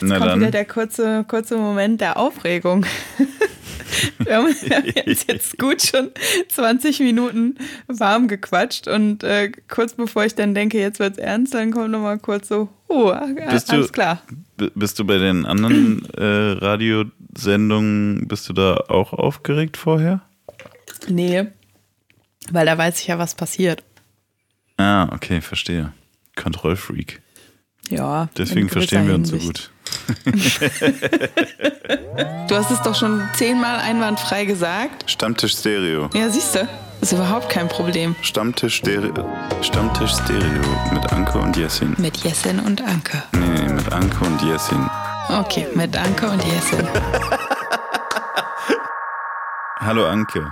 Jetzt Na kommt dann. wieder der kurze, kurze Moment der Aufregung. Wir haben jetzt, jetzt gut schon 20 Minuten warm gequatscht und äh, kurz bevor ich dann denke, jetzt wird's ernst, dann kommt nochmal kurz so, oh, äh, Bist du- alles klar. Bist du bei den anderen äh, Radiosendungen, bist du da auch aufgeregt vorher? Nee, weil da weiß ich ja, was passiert. Ah, okay, verstehe. Kontrollfreak. Ja. Deswegen verstehen wir uns so gewisser gut. Du hast es doch schon zehnmal einwandfrei gesagt. Stammtisch Stereo. Ja, siehst du, ist überhaupt kein Problem. Stammtisch Stereo. Stammtisch Stereo mit Anke und Jessin. Mit Jessin und Anke. Nee, nee, mit Anke und Jessin. Okay, mit Anke und Jessin. Hallo Anke.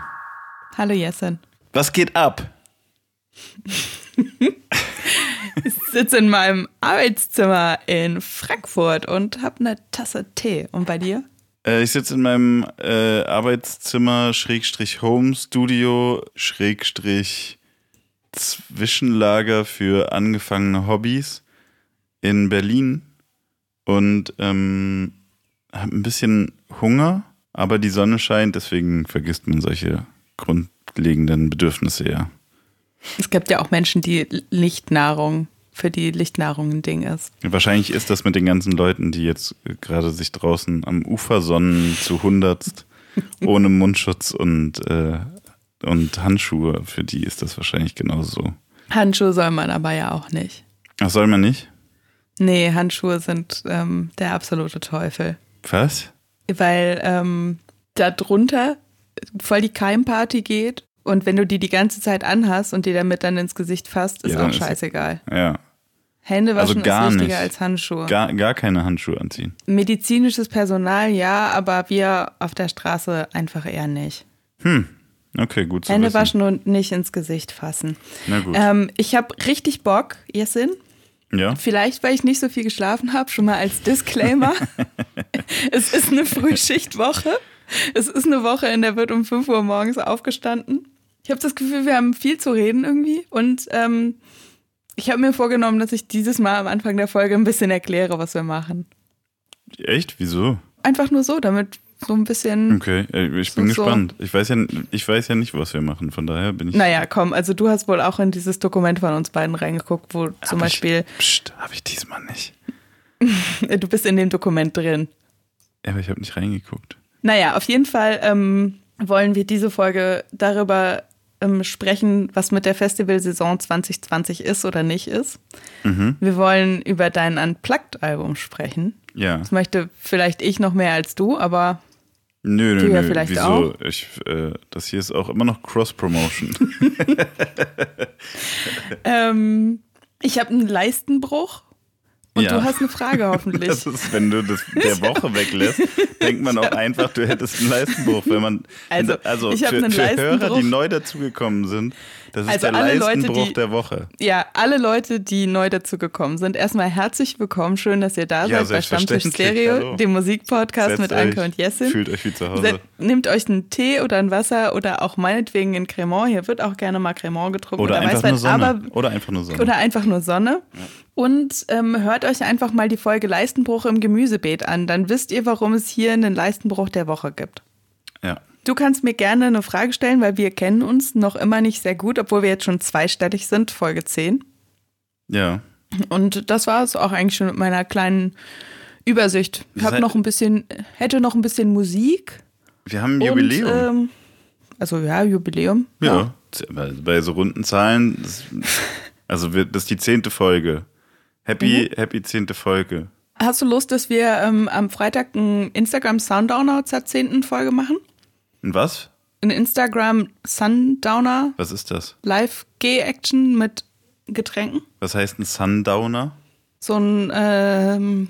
Hallo Jessin. Was geht ab? Ich sitze in meinem Arbeitszimmer in Frankfurt und habe eine Tasse Tee. Und bei dir? Äh, ich sitze in meinem äh, Arbeitszimmer, Schrägstrich Home Studio, Schrägstrich Zwischenlager für angefangene Hobbys in Berlin und ähm, habe ein bisschen Hunger, aber die Sonne scheint, deswegen vergisst man solche grundlegenden Bedürfnisse ja. Es gibt ja auch Menschen, die Lichtnahrung, für die Lichtnahrung ein Ding ist. Wahrscheinlich ist das mit den ganzen Leuten, die jetzt gerade sich draußen am Ufer sonnen zu hundertst, ohne Mundschutz und, äh, und Handschuhe, für die ist das wahrscheinlich genauso. Handschuhe soll man aber ja auch nicht. Ach, soll man nicht? Nee, Handschuhe sind ähm, der absolute Teufel. Was? Weil ähm, da drunter voll die Keimparty geht und wenn du die die ganze Zeit anhast und die damit dann ins Gesicht fasst, ist Ja, auch ist- scheißegal. Ja. Hände Also waschen gar ist wichtiger nicht. als Handschuhe. Gar, gar keine Handschuhe anziehen. Medizinisches Personal ja, aber wir auf der Straße einfach eher nicht. Okay, gut zu Hände wissen. waschen und nicht ins Gesicht fassen. Na gut. Ähm, ich habe richtig Bock, Jessin. ja? Vielleicht, weil ich nicht so viel geschlafen habe, schon mal als Disclaimer. es ist eine Frühschichtwoche. Es ist eine Woche, in der wird um 5 Uhr morgens aufgestanden. Ich habe das Gefühl, wir haben viel zu reden irgendwie. Und ähm, ich habe mir vorgenommen, dass ich dieses Mal am Anfang der Folge ein bisschen erkläre, was wir machen. Echt? Wieso? Einfach nur so, damit so ein bisschen. Okay, äh, ich bin so. gespannt. Ich weiß, ja, ich weiß ja nicht, was wir machen, von daher bin ich. Naja, komm, also du hast wohl auch in dieses Dokument von uns beiden reingeguckt, wo zum Hab Beispiel, Ich, pst, habe ich diesmal nicht. du bist in dem Dokument drin. Ja, aber ich habe nicht reingeguckt. Naja, auf jeden Fall ähm, wollen wir diese Folge darüber ähm, sprechen, was mit der Festivalsaison 2020 ist oder nicht ist. Mhm. Wir wollen über dein Unplugged-Album sprechen. Ja. Das möchte vielleicht ich noch mehr als du, aber Nö, nö, Du ja nö. vielleicht Wieso? auch. Ich, äh, das hier ist auch immer noch Cross-Promotion. ähm, ich habe einen Leistenbruch und Ja. du hast eine Frage hoffentlich. Das ist, wenn du das der Woche weglässt, denkt man auch einfach, du hättest einen Leistenbruch. Wenn man, Also, also ich für, für Hörer, Leistenbruch. die neu dazugekommen sind, das ist Also der alle Leute, Leistenbruch die- der Woche. Ja, alle Leute, die neu dazu gekommen sind, erstmal herzlich willkommen. Schön, dass ihr da Ja, seid bei Stammtisch. Stereo, Hallo. dem Musikpodcast Setzt mit Anke und Jessin. Fühlt euch wie zu Hause. Se- Nehmt euch einen Tee oder ein Wasser oder auch meinetwegen ein Cremant. Hier wird auch gerne mal Cremant getrunken. Oder einfach Weißwein, nur Sonne. Aber, oder einfach nur Sonne. oder einfach nur Sonne. Und ähm, hört euch einfach mal die Folge Leistenbruch im Gemüsebeet an. Dann wisst ihr, warum es hier einen Leistenbruch der Woche gibt. ja. Du kannst mir gerne eine Frage stellen, weil wir kennen uns noch immer nicht sehr gut, obwohl wir jetzt schon zweistellig sind, Folge 10. ja. Und das war es auch eigentlich schon mit meiner kleinen Übersicht. Ich Sei- noch ein bisschen, hätte noch ein bisschen Musik. Wir haben ein Jubiläum. Und, ähm, also ja, Jubiläum. ja. Bei, bei so runden Zahlen, das, also wir, das ist die zehnte Folge. Happy, Mhm. happy zehnte Folge. Hast du Lust, dass wir ähm, am Freitag ein Instagram Sundowner zur zehnten Folge machen? Und was? Ein Instagram Sundowner Was ist das? Live-G-Action mit Getränken. Was heißt ein Sundowner? So ein ähm,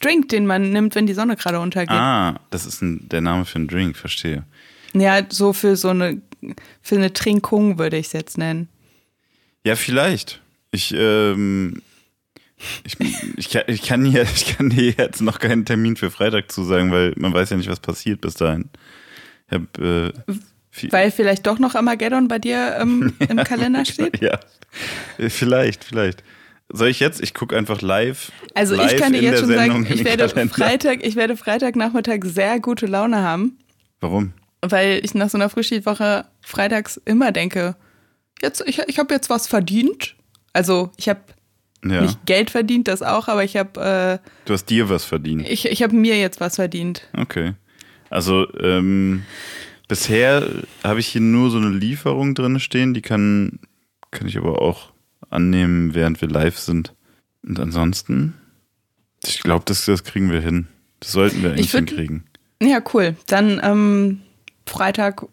Drink, den man nimmt, wenn die Sonne gerade untergeht. Ah, das ist ein, der Name für einen Drink, verstehe. Ja, so für so eine, für eine Trinkung würde ich es jetzt nennen. Ja, vielleicht. Ich, ähm, ich, ich, kann, ich, kann hier, ich kann dir jetzt noch keinen Termin für Freitag zusagen, weil man weiß ja nicht, was passiert bis dahin. Hab, äh, Weil vielleicht doch noch Armageddon bei dir ähm, im Kalender steht. ja, vielleicht, vielleicht. soll ich jetzt? Ich gucke einfach live. Also live ich kann dir jetzt schon Sendung sagen, ich werde, Kalender. Freitag, ich werde Freitagnachmittag sehr gute Laune haben, Warum? weil ich nach so einer Frühschichtwoche freitags immer denke, jetzt, ich, ich habe jetzt was verdient. Also ich habe Ja. nicht Geld verdient, das auch, aber ich habe äh, Du hast dir was verdient. ich, ich habe mir jetzt was verdient. Okay. Also, ähm, bisher habe ich hier nur so eine Lieferung drin stehen, die kann, kann ich aber auch annehmen, während wir live sind. Und ansonsten, ich glaube, das, das kriegen wir hin. Das sollten wir eigentlich würd- hinkriegen. Ja, cool. Dann ähm, Freitag,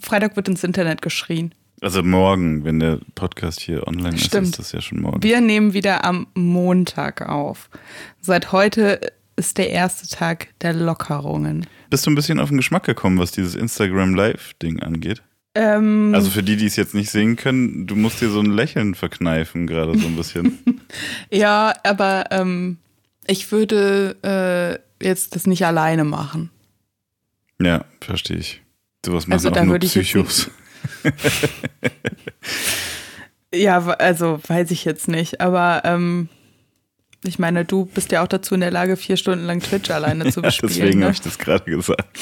Freitag wird ins Internet geschrien. Also morgen, wenn der Podcast hier online ist, Stimmt. ist das ja schon morgen. Wir nehmen wieder am Montag auf. Seit heute ist der erste Tag der Lockerungen. Bist du ein bisschen auf den Geschmack gekommen, was dieses Instagram Live-Ding angeht? Ähm, Also für die, die es jetzt nicht sehen können, du musst dir so ein Lächeln verkneifen, gerade so ein bisschen. ja, aber ähm, ich würde äh, jetzt das nicht alleine machen. ja, verstehe ich. Sowas machen Also auch nur Psychos. Ja, also weiß ich jetzt nicht. Aber ähm, ich meine, du bist ja auch dazu in der Lage, vier Stunden lang Twitch alleine zu Ja, bespielen. deswegen ne? habe ich das gerade gesagt.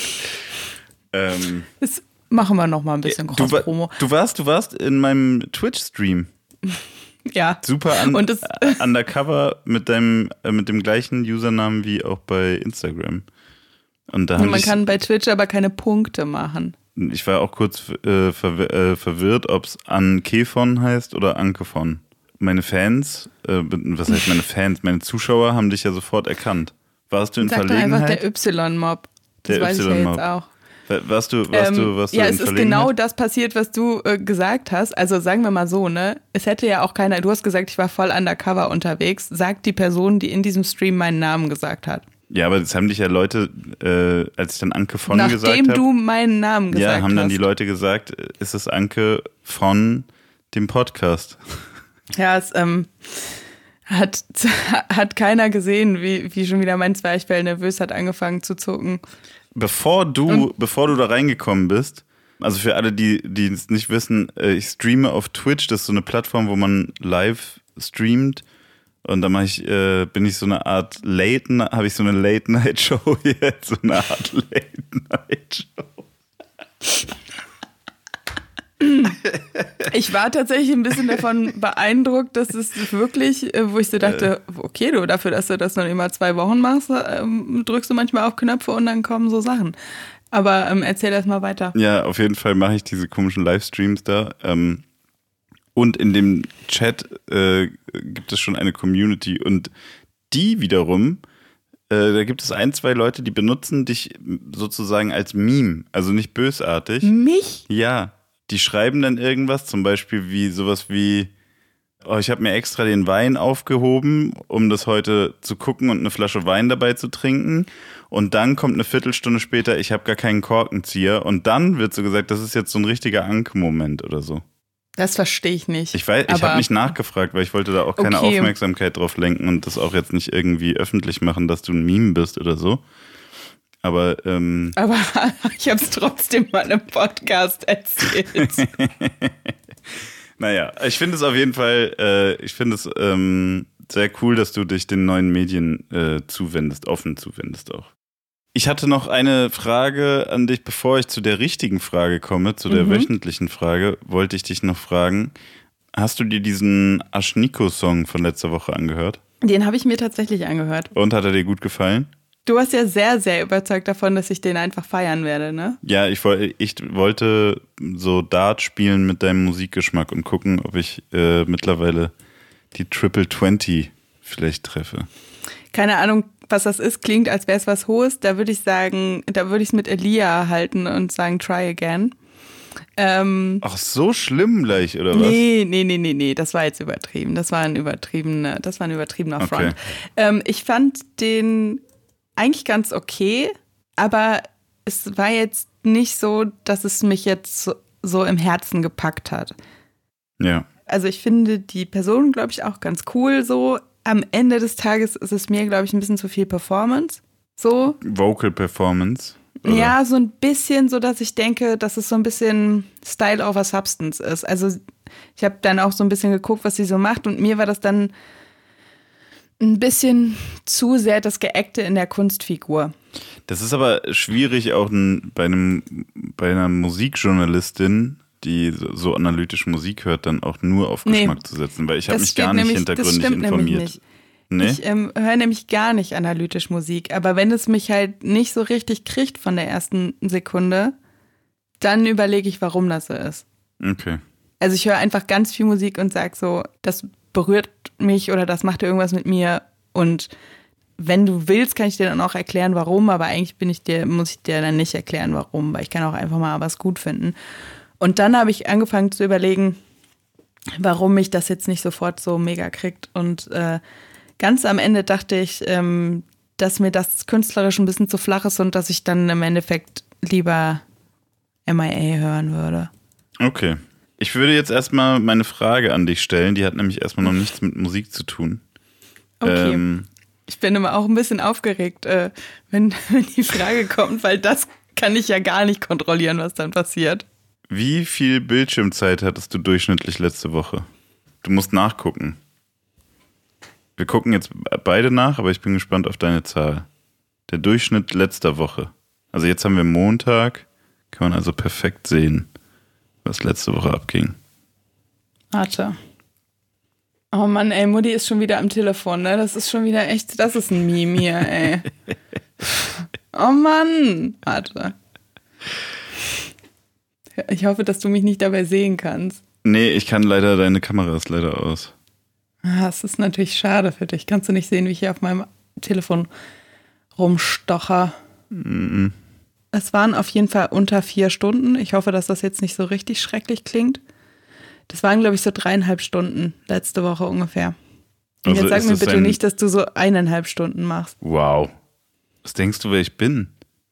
Ähm, Das machen wir noch mal ein bisschen du, Cross-Promo. du warst, du warst in meinem Twitch-Stream. Ja. Super un Und undercover mit deinem, äh, mit dem gleichen Usernamen wie auch bei Instagram. Und da Man kann bei Twitch aber keine Punkte machen. Ich war auch kurz äh, verwir äh, verwirrt, ob es Ankefon heißt oder Ankefon. Meine Fans, äh, was heißt meine Fans, meine Zuschauer haben dich ja sofort erkannt. Warst du in Sag doch einfach Verlegenheit? der Y-Mob. Das Der weiß ich ja Y-Mob. jetzt auch. warst du, warst du, Ähm, warst ja, du in es ist Verlegenheit? genau das passiert, was du äh, gesagt hast. Also sagen wir mal so, ne? Es hätte ja auch keiner, du hast gesagt, ich war voll undercover unterwegs, sagt die Person, die in diesem Stream meinen Namen gesagt hat. Ja, aber das haben dich ja Leute, äh, als ich dann Anke von gesagt Nachdem habe. du meinen Namen gesagt Ja, haben dann hast. die Leute gesagt, äh, ist es Anke von dem Podcast. Ja, es ähm, hat, hat keiner gesehen, wie, wie schon wieder mein Zwerchfell nervös hat angefangen zu zucken. Bevor du, bevor du da reingekommen bist, also für alle, die, die es nicht wissen, äh, ich streame auf Twitch, das ist so eine Plattform, wo man live streamt. Und da mache ich, äh, bin ich so eine Art Late, habe ich so eine Late Night Show jetzt, so eine Art Late Night Show. Ich war tatsächlich ein bisschen davon beeindruckt, dass es wirklich, äh, wo ich so dachte, okay, du, dafür, dass du das noch immer zwei Wochen machst, ähm, drückst du manchmal auf Knöpfe und dann kommen so Sachen. Aber ähm, erzähl erst mal weiter. Ja, auf jeden Fall mache ich diese komischen Livestreams da. Ähm, und in dem Chat äh, gibt es schon eine Community und die wiederum, äh, da gibt es ein, zwei Leute, die benutzen dich sozusagen als Meme, also nicht bösartig. Mich? Ja, die schreiben dann irgendwas, zum Beispiel wie sowas wie, oh, ich habe mir extra den Wein aufgehoben, um das heute zu gucken und eine Flasche Wein dabei zu trinken. Und dann kommt eine Viertelstunde später, ich habe gar keinen Korkenzieher. Und dann wird so gesagt, das ist jetzt so ein richtiger Anke-Moment oder so. Das verstehe ich nicht. Ich weiß, ich habe nicht nachgefragt, weil ich wollte da auch keine Okay. Aufmerksamkeit drauf lenken und das auch jetzt nicht irgendwie öffentlich machen, dass du ein Meme bist oder so. Aber ähm, Aber ich habe es trotzdem mal im Podcast erzählt. Naja, ich finde es auf jeden Fall, äh, ich finde es ähm, sehr cool, dass du dich den neuen Medien äh, zuwendest, offen zuwendest auch. Ich hatte noch eine Frage an dich, bevor ich zu der richtigen Frage komme, zu der Mhm. wöchentlichen Frage, wollte ich dich noch fragen. Hast du dir diesen Aschniko-Song von letzter Woche angehört? Den habe ich mir tatsächlich angehört. Und hat er dir gut gefallen? Du warst ja sehr, sehr überzeugt davon, dass ich den einfach feiern werde, ne? Ja, ich, ich wollte so Dart spielen mit deinem Musikgeschmack und gucken, ob ich äh, mittlerweile die Triple 20 vielleicht treffe. Keine Ahnung, was das ist. Klingt, als wäre es was Hohes. Da würde ich sagen, da würde ich es mit Elia halten und sagen, try again. Ähm, Ach, so schlimm gleich, oder was? nee, nee, nee, nee, nee, das war jetzt übertrieben. Das war ein übertriebener, das war ein übertriebener Okay. Front. Ähm, ich fand den eigentlich ganz okay, aber es war jetzt nicht so, dass es mich jetzt so, so im Herzen gepackt hat. Ja. Also ich finde die Person, glaube ich, auch ganz cool so. Am Ende des Tages ist es mir, glaube ich, ein bisschen zu viel Performance. So. Vocal Performance. oder? Ja, so ein bisschen, so dass ich denke, dass es so ein bisschen Style over Substance ist. Also ich habe dann auch so ein bisschen geguckt, was sie so macht und mir war das dann Ein bisschen zu sehr das Geeckte in der Kunstfigur. Das ist aber schwierig, auch bei, einem, bei einer Musikjournalistin, die so, so analytisch Musik hört, dann auch nur auf Nee. Geschmack zu setzen, weil ich habe mich gar nicht nämlich- das hintergründig stimmt nämlich informiert. nicht. Nee? Ich ähm, höre nämlich gar nicht analytisch Musik, aber wenn es mich halt nicht so richtig kriegt von der ersten Sekunde, dann überlege ich, warum das so ist. Okay. Also ich höre einfach ganz viel Musik und sage so, das berührt mich oder das macht irgendwas mit mir und wenn du willst, kann ich dir dann auch erklären, warum, aber eigentlich bin ich dir, muss ich dir dann nicht erklären, warum, weil ich kann auch einfach mal was gut finden. Und dann habe ich angefangen zu überlegen, warum mich das jetzt nicht sofort so mega kriegt. Und äh, ganz am Ende dachte ich, ähm, dass mir das künstlerisch ein bisschen zu flach ist und dass ich dann im Endeffekt lieber MIA hören würde. Okay. Ich würde jetzt erstmal meine Frage an dich stellen. Die hat nämlich erstmal noch nichts mit Musik zu tun. Okay. Ähm, Ich bin immer auch ein bisschen aufgeregt, äh, wenn, wenn die Frage kommt, weil das kann ich ja gar nicht kontrollieren, was dann passiert. Wie viel Bildschirmzeit hattest du durchschnittlich letzte Woche? Du musst nachgucken. Wir gucken jetzt beide nach, aber ich bin gespannt auf deine Zahl. Der Durchschnitt letzter Woche. Also jetzt haben wir Montag, kann man also perfekt sehen, was letzte Woche abging. Warte. Oh Mann, ey, Mutti ist schon wieder am Telefon, ne? Das ist schon wieder echt, das ist ein Meme hier, ey. Oh Mann. Warte. Ich hoffe, dass du mich nicht dabei sehen kannst. Nee, ich kann leider, deine Kamera ist leider aus. Ah, Es ist natürlich schade für dich. Kannst du nicht sehen, wie ich hier auf meinem Telefon rumstocher? Mhm. Es waren auf jeden Fall unter vier Stunden. Ich hoffe, dass das jetzt nicht so richtig schrecklich klingt. Das waren, glaube ich, so dreieinhalb Stunden letzte Woche ungefähr. Und Also jetzt sag mir bitte nicht, dass du so eineinhalb Stunden machst. Wow. Was denkst du, wer ich bin?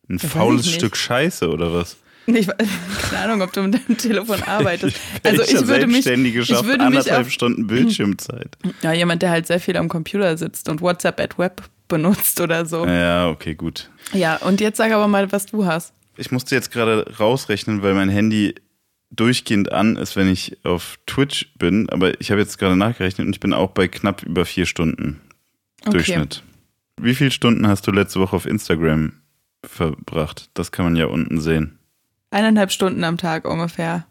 Ein Das faules. Stück Scheiße oder was? Ich, weiß- keine Ahnung, ob du mit deinem Telefon arbeitest. Also ich würde mich, ich würde mich anderthalb auf, Stunden Bildschirmzeit. ja, jemand, der halt sehr viel am Computer sitzt und WhatsApp at Web benutzt oder so. Ja, okay, gut. Ja, und jetzt sag aber mal, was du hast. Ich musste jetzt gerade rausrechnen, weil mein Handy durchgehend an ist, wenn ich auf Twitch bin. Aber ich habe jetzt gerade nachgerechnet und ich bin auch bei knapp über vier Stunden Okay. Durchschnitt. Wie viele Stunden hast du letzte Woche auf Instagram verbracht? Das kann man ja unten sehen. Eineinhalb Stunden am Tag ungefähr.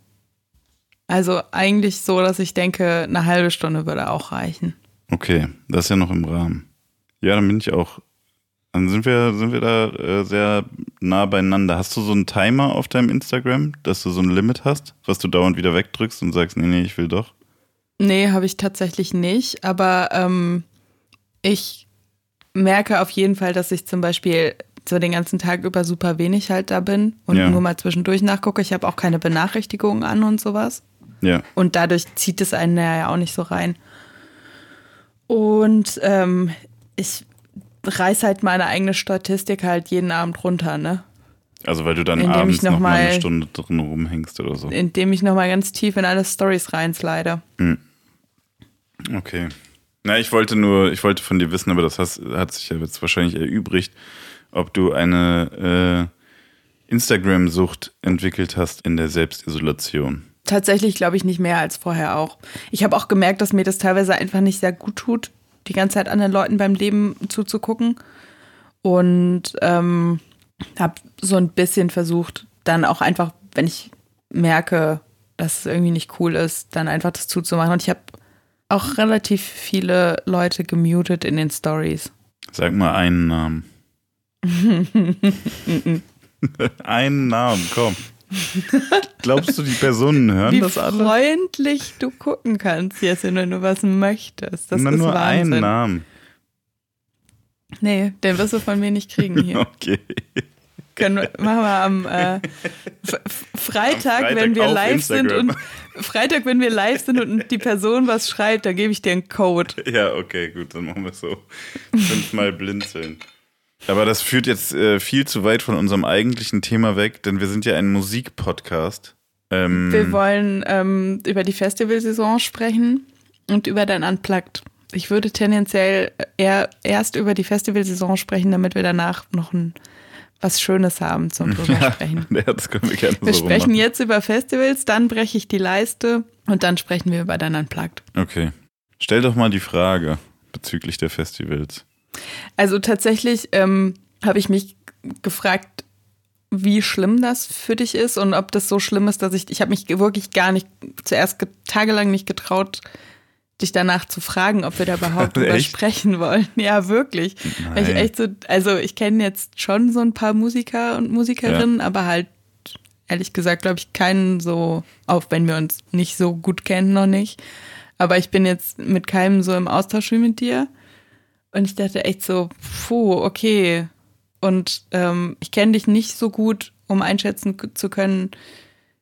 Also eigentlich so, dass ich denke, eine halbe Stunde würde auch reichen. Okay, das ist ja noch im Rahmen. Ja, dann bin ich auch. Dann sind wir, sind wir da äh, sehr nah beieinander. Hast du so einen Timer auf deinem Instagram, dass du so ein Limit hast, was du dauernd wieder wegdrückst und sagst, nee, nee, ich will doch? Nee, habe ich tatsächlich nicht. Aber ähm, ich merke auf jeden Fall, dass ich zum Beispiel so den ganzen Tag über super wenig halt da bin und Ja. nur mal zwischendurch nachgucke. Ich habe auch keine Benachrichtigungen an und sowas. Ja. Und dadurch zieht es einen ja auch nicht so rein. Und ähm, ich reiß halt meine eigene Statistik halt jeden Abend runter, ne? Also weil du dann Indem abends noch noch mal eine Stunde drin rumhängst oder so. Indem ich nochmal ganz tief in alle Stories reinslide. Okay. Na, ich wollte nur, ich wollte von dir wissen, aber das hat sich ja jetzt wahrscheinlich erübrigt, ob du eine äh, Instagram-Sucht entwickelt hast in der Selbstisolation. Tatsächlich glaube ich nicht mehr als vorher auch. Ich habe auch gemerkt, dass mir das teilweise einfach nicht sehr gut tut, die ganze Zeit anderen Leuten beim Leben zuzugucken. Und ähm, habe so ein bisschen versucht, dann auch einfach, wenn ich merke, dass es irgendwie nicht cool ist, dann einfach das zuzumachen. Und ich habe auch relativ viele Leute gemutet in den Stories. Sag mal einen Namen. einen Namen, komm. Glaubst du, die Personen hören Wie das alle? freundlich du gucken kannst, jetzt, wenn du was möchtest. Das Na, ist nur einen Wahnsinn. Namen. Nee, den wirst du von mir nicht kriegen hier. Okay. Können machen wir am äh, F- F- Freitag, Freitag wenn wir live sind Instagram. und Freitag, wenn wir live sind und die Person was schreibt, dann gebe ich dir einen Code. Ja, okay, gut, dann machen wir es so. Fünfmal blinzeln. Aber das führt jetzt äh, viel zu weit von unserem eigentlichen Thema weg, denn wir sind ja ein Musikpodcast. Ähm, Wir wollen ähm, über die Festivalsaison sprechen und über dein Unplugged. Ich würde tendenziell eher erst über die Festivalsaison sprechen, damit wir danach noch ein, was Schönes haben zum drüber sprechen. ja, das können wir gerne Wir so sprechen jetzt über Festivals, dann breche ich die Leiste und dann sprechen wir über dein Unplugged. Okay. Stell doch mal die Frage. bezüglich der Festivals? Also tatsächlich ähm, habe ich mich gefragt, wie schlimm das für dich ist und ob das so schlimm ist, dass ich, ich habe mich wirklich gar nicht, zuerst tagelang nicht getraut, dich danach zu fragen, ob wir da überhaupt drüber sprechen wollen. Ja, wirklich. Weil ich echt so, also ich kenne jetzt schon so ein paar Musiker und Musikerinnen, ja. aber halt ehrlich gesagt, glaube ich, keinen so, auch wenn wir uns nicht so gut kennen, noch nicht. Aber ich bin jetzt mit keinem so im Austausch wie mit dir. Und ich dachte echt so, puh, okay. Und ähm, ich kenne dich nicht so gut, um einschätzen zu können,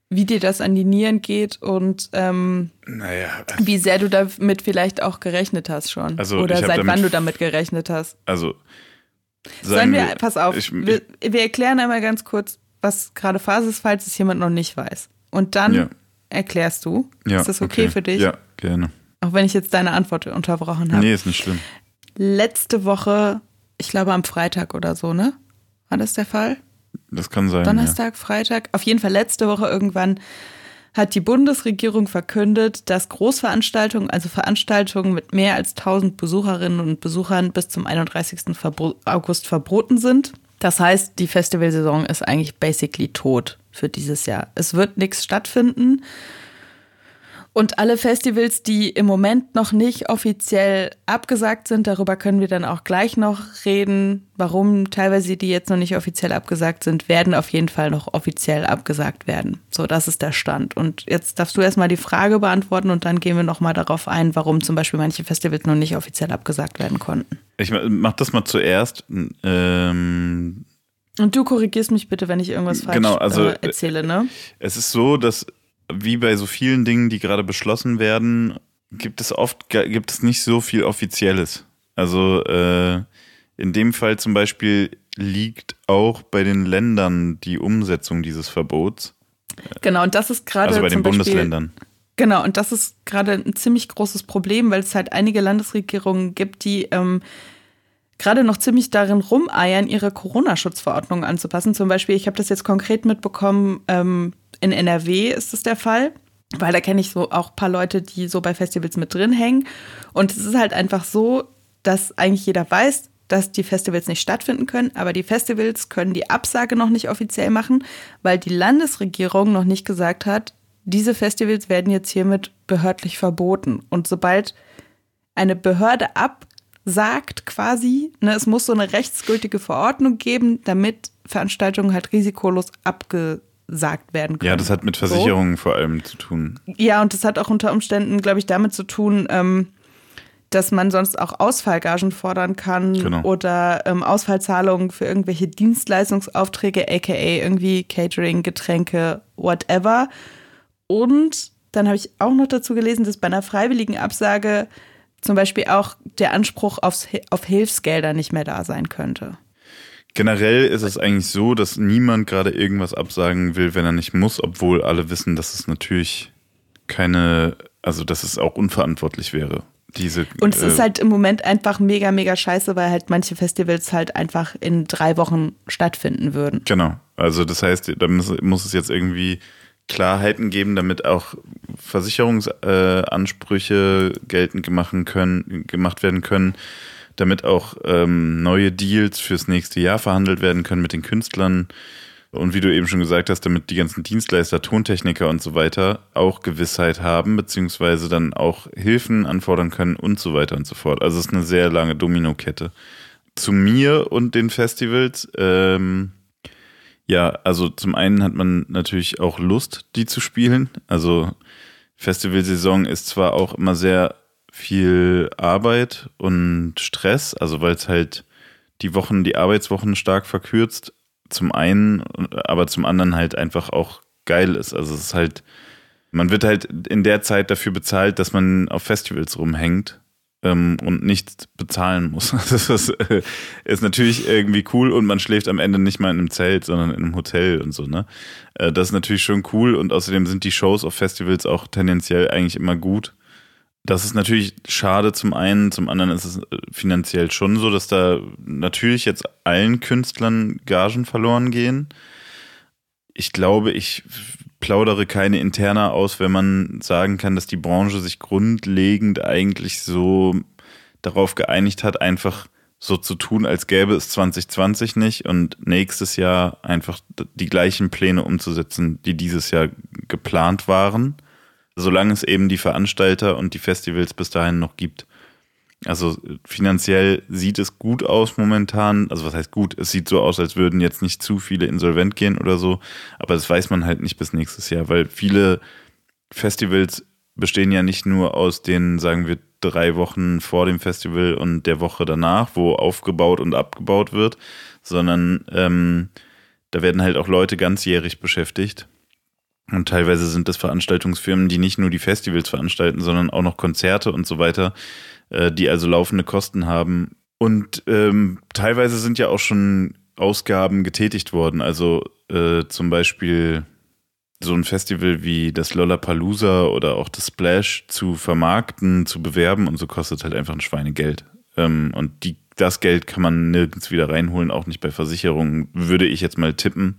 wie dir das an die Nieren geht und ähm, naja. wie sehr du damit vielleicht auch gerechnet hast schon. Also Oder seit damit, wann du damit gerechnet hast. Also. Sollen wir, wir, pass auf, ich, wir, wir, erklären einmal ganz kurz, was gerade Phase ist, falls es jemand noch nicht weiß. Und dann ja. erklärst du. Ja, ist das okay, okay, für dich? Ja, gerne. Auch wenn ich jetzt deine Antwort unterbrochen habe. Nee, ist nicht schlimm. Letzte Woche, ich glaube am Freitag oder so, ne? War das der Fall? Das kann sein. Donnerstag, ja. Freitag, auf jeden Fall letzte Woche irgendwann hat die Bundesregierung verkündet, dass Großveranstaltungen, also Veranstaltungen mit mehr als 1000 Besucherinnen und Besuchern bis zum 31. August verboten sind. Das heißt, die Festivalsaison ist eigentlich basically tot für dieses Jahr. Es wird nichts stattfinden. Und alle Festivals, die im Moment noch nicht offiziell abgesagt sind, darüber können wir dann auch gleich noch reden, warum teilweise die jetzt noch nicht offiziell abgesagt sind, werden auf jeden Fall noch offiziell abgesagt werden. So, das ist der Stand. Und jetzt darfst du erstmal die Frage beantworten und dann gehen wir nochmal darauf ein, warum zum Beispiel manche Festivals noch nicht offiziell abgesagt werden konnten. Ich mach das mal zuerst. Ähm und du korrigierst mich bitte, wenn ich irgendwas falsch genau, also, äh, erzähle, ne? Es ist so, dass wie bei so vielen Dingen, die gerade beschlossen werden, gibt es oft gibt es nicht so viel Offizielles. Also äh, in dem Fall zum Beispiel liegt auch bei den Ländern die Umsetzung dieses Verbots. Genau, und das ist gerade. Also bei den Bundesländern. Beispiel, genau, und das ist gerade ein ziemlich großes Problem, weil es halt einige Landesregierungen gibt, die ähm, gerade noch ziemlich darin rumeiern, ihre Corona-Schutzverordnung anzupassen. Zum Beispiel, ich habe das jetzt konkret mitbekommen, ähm, in NRW ist es der Fall, weil da kenne ich so auch ein paar Leute, die so bei Festivals mit drin hängen. Und es ist halt einfach so, dass eigentlich jeder weiß, dass die Festivals nicht stattfinden können, aber die Festivals können die Absage noch nicht offiziell machen, weil die Landesregierung noch nicht gesagt hat, diese Festivals werden jetzt hiermit behördlich verboten. Und sobald eine Behörde absagt quasi, ne, es muss so eine rechtsgültige Verordnung geben, damit Veranstaltungen halt risikolos abge gesagt werden können. Ja, das hat mit Versicherungen so. vor allem zu tun. Ja, und das hat auch unter Umständen, glaube ich, damit zu tun, ähm, dass man sonst auch Ausfallgagen fordern kann genau. oder ähm, Ausfallzahlungen für irgendwelche Dienstleistungsaufträge, aka irgendwie Catering, Getränke, whatever. Und dann habe ich auch noch dazu gelesen, dass bei einer freiwilligen Absage zum Beispiel auch der Anspruch aufs, auf Hilfsgelder nicht mehr da sein könnte. Generell ist es eigentlich so, dass niemand gerade irgendwas absagen will, wenn er nicht muss, obwohl alle wissen, dass es natürlich keine, also dass es auch unverantwortlich wäre. Diese, und es äh, ist halt im Moment einfach mega, mega scheiße, weil halt manche Festivals halt einfach in drei Wochen stattfinden würden. Genau. Also das heißt, da muss, muss es jetzt irgendwie Klarheiten geben, damit auch Versicherungsansprüche äh, geltend gemacht, können, gemacht werden können damit auch ähm, neue Deals fürs nächste Jahr verhandelt werden können mit den Künstlern. Und wie du eben schon gesagt hast, damit die ganzen Dienstleister, Tontechniker und so weiter auch Gewissheit haben, beziehungsweise dann auch Hilfen anfordern können und so weiter und so fort. Also es ist eine sehr lange Dominokette. Zu mir und den Festivals. Ähm, ja, also zum einen hat man natürlich auch Lust, die zu spielen. Also Festivalsaison ist zwar auch immer sehr viel Arbeit und Stress, also weil es halt die Wochen, die Arbeitswochen stark verkürzt, zum einen, aber zum anderen halt einfach auch geil ist. Also es ist halt, man wird halt in der Zeit dafür bezahlt, dass man auf Festivals rumhängt ähm, und nichts bezahlen muss. Das ist, äh, ist, natürlich irgendwie cool und man schläft am Ende nicht mal in einem Zelt, sondern in einem Hotel und so, ne? Äh, das ist natürlich schon cool und außerdem sind die Shows auf Festivals auch tendenziell eigentlich immer gut. Das ist natürlich schade zum einen, zum anderen ist es äh, finanziell schon so, dass da natürlich jetzt allen Künstlern Gagen verloren gehen. Ich glaube, ich plaudere keine interner aus, wenn man sagen kann, dass die Branche sich grundlegend eigentlich so darauf geeinigt hat, einfach so zu tun, als gäbe es 2020 nicht und nächstes Jahr einfach die gleichen Pläne umzusetzen, die dieses Jahr geplant waren, solange es eben die Veranstalter und die Festivals bis dahin noch gibt. Also finanziell sieht es gut aus momentan. Also was heißt gut? Es sieht so aus, als würden jetzt nicht zu viele insolvent gehen oder so. Aber das weiß man halt nicht bis nächstes Jahr, weil viele Festivals bestehen ja nicht nur aus den, sagen wir, drei Wochen vor dem Festival und der Woche danach, wo aufgebaut und abgebaut wird, sondern ähm, da werden halt auch Leute ganzjährig beschäftigt. Und teilweise sind das Veranstaltungsfirmen, die nicht nur die Festivals veranstalten, sondern auch noch Konzerte und so weiter, äh, die also laufende Kosten haben. Und ähm, teilweise sind ja auch schon Ausgaben getätigt worden. Also äh, zum Beispiel so ein Festival wie das Lollapalooza oder auch das Splash zu vermarkten, zu bewerben und so kostet halt einfach ein Schweinegeld. Ähm, und die, das Geld kann man nirgends wieder reinholen, auch nicht bei Versicherungen, würde ich jetzt mal tippen.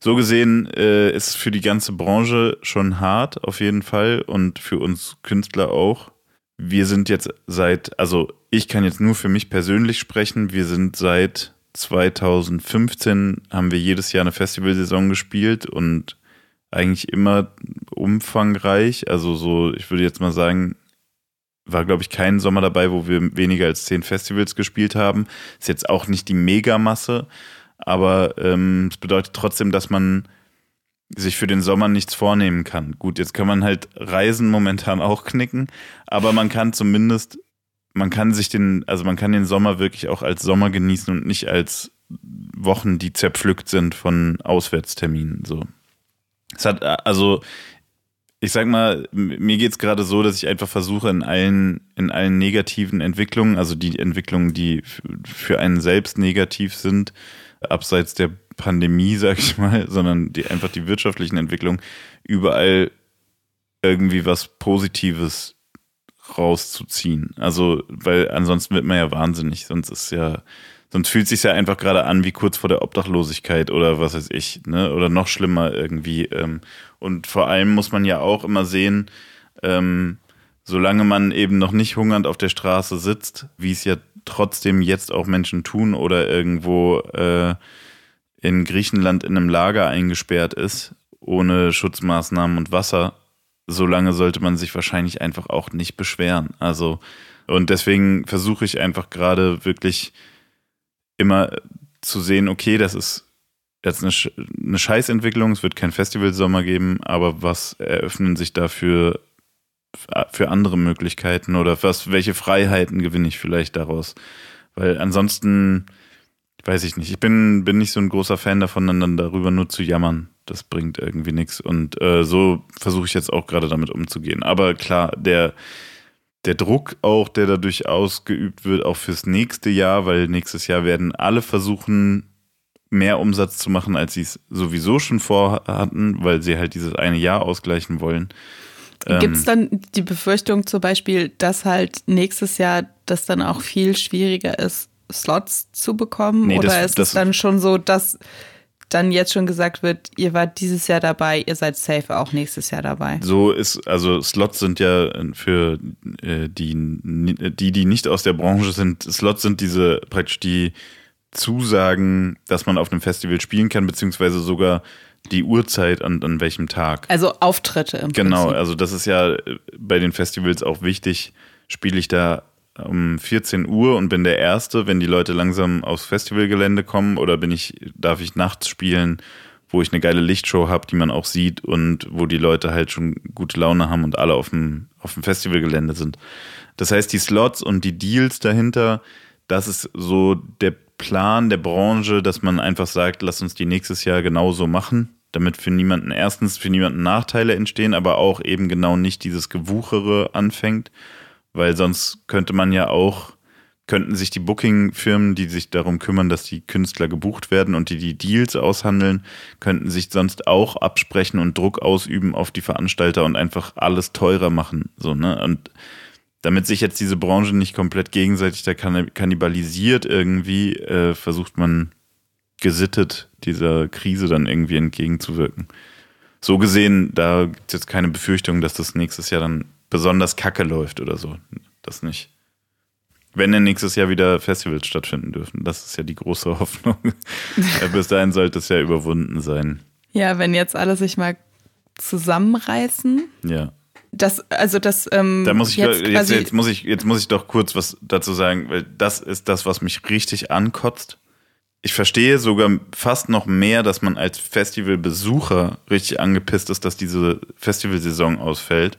So gesehen äh, ist es für die ganze Branche schon hart, auf jeden Fall, und für uns Künstler auch. Wir sind jetzt seit, also ich kann jetzt nur für mich persönlich sprechen, wir sind seit 2015 haben wir jedes Jahr eine Festivalsaison gespielt und eigentlich immer umfangreich. Also so, ich würde jetzt mal sagen, war, glaube ich, kein Sommer dabei, wo wir weniger als zehn Festivals gespielt haben. Ist jetzt auch nicht die Megamasse, aber ähm, es ähm, bedeutet trotzdem, dass man sich für den Sommer nichts vornehmen kann. Gut, jetzt kann man halt Reisen momentan auch knicken, aber man kann zumindest, man kann sich den, also man kann den Sommer wirklich auch als Sommer genießen und nicht als Wochen, die zerpflückt sind von Auswärtsterminen. So. Es hat, also, ich sag mal, mir geht es gerade so, dass ich einfach versuche, in allen, in allen negativen Entwicklungen, also die Entwicklungen, die für einen selbst negativ sind, abseits der Pandemie, sag ich mal, sondern die, einfach die wirtschaftlichen Entwicklungen, überall irgendwie was Positives rauszuziehen. Also, weil ansonsten wird man ja wahnsinnig, sonst ist ja, sonst fühlt es sich ja einfach gerade an wie kurz vor der Obdachlosigkeit oder was weiß ich, ne? Oder noch schlimmer irgendwie. Ähm. Und vor allem muss man ja auch immer sehen, ähm, solange man eben noch nicht hungernd auf der Straße sitzt, wie es ja trotzdem jetzt auch Menschen tun oder irgendwo äh, in Griechenland in einem Lager eingesperrt ist, ohne Schutzmaßnahmen und Wasser, solange sollte man sich wahrscheinlich einfach auch nicht beschweren. Also, und deswegen versuche ich einfach gerade wirklich immer zu sehen, okay, das ist jetzt eine, eine Scheißentwicklung, es wird kein Festivalsommer geben, aber was eröffnen sich da für, andere Möglichkeiten oder was, welche Freiheiten gewinne ich vielleicht daraus? Weil ansonsten, weiß ich nicht, ich bin, bin nicht so ein großer Fan davon, dann darüber nur zu jammern. Das bringt irgendwie nichts. Und äh, so versuche ich jetzt auch gerade damit umzugehen. Aber klar, der, der Druck auch, der dadurch ausgeübt wird, auch fürs nächste Jahr, weil nächstes Jahr werden alle versuchen, mehr Umsatz zu machen, als sie es sowieso schon vorhatten, weil sie halt dieses eine Jahr ausgleichen wollen. Gibt es ähm, dann die Befürchtung zum Beispiel, dass halt nächstes Jahr das dann auch viel schwieriger ist, Slots zu bekommen? Nee, Oder das, ist es dann schon so, dass dann jetzt schon gesagt wird, ihr wart dieses Jahr dabei, ihr seid safe auch nächstes Jahr dabei. So ist, also Slots sind ja für äh, die, die, die nicht aus der Branche sind, Slots sind diese praktisch die Zusagen, dass man auf einem Festival spielen kann, beziehungsweise sogar die Uhrzeit und an welchem Tag. Also Auftritte im Genau, Prinzip. also das ist ja bei den Festivals auch wichtig, spiele ich da um 14 Uhr und bin der Erste, wenn die Leute langsam aufs Festivalgelände kommen oder bin ich, darf ich nachts spielen, wo ich eine geile Lichtshow habe, die man auch sieht und wo die Leute halt schon gute Laune haben und alle auf dem, auf dem Festivalgelände sind. Das heißt, die Slots und die Deals dahinter, das ist so der Plan der Branche, dass man einfach sagt, lass uns die nächstes Jahr genauso machen, damit für niemanden erstens für niemanden Nachteile entstehen, aber auch eben genau nicht dieses Gewuchere anfängt weil sonst könnte man ja auch, könnten sich die Booking-Firmen, die sich darum kümmern, dass die Künstler gebucht werden und die die Deals aushandeln, könnten sich sonst auch absprechen und Druck ausüben auf die Veranstalter und einfach alles teurer machen. So, ne? Und damit sich jetzt diese Branche nicht komplett gegenseitig da kannibalisiert irgendwie, äh, versucht man gesittet dieser Krise dann irgendwie entgegenzuwirken. So gesehen, da gibt es jetzt keine Befürchtung, dass das nächstes Jahr dann besonders kacke läuft oder so. Das nicht. Wenn denn nächstes Jahr wieder Festivals stattfinden dürfen. Das ist ja die große Hoffnung. Bis dahin sollte es ja überwunden sein. Ja, wenn jetzt alle sich mal zusammenreißen. Ja. Das, also das, ähm, da muss ich jetzt, jetzt, jetzt, muss ich jetzt muss ich doch kurz was dazu sagen, weil das ist das, was mich richtig ankotzt. Ich verstehe sogar fast noch mehr, dass man als Festivalbesucher richtig angepisst ist, dass diese Festivalsaison ausfällt,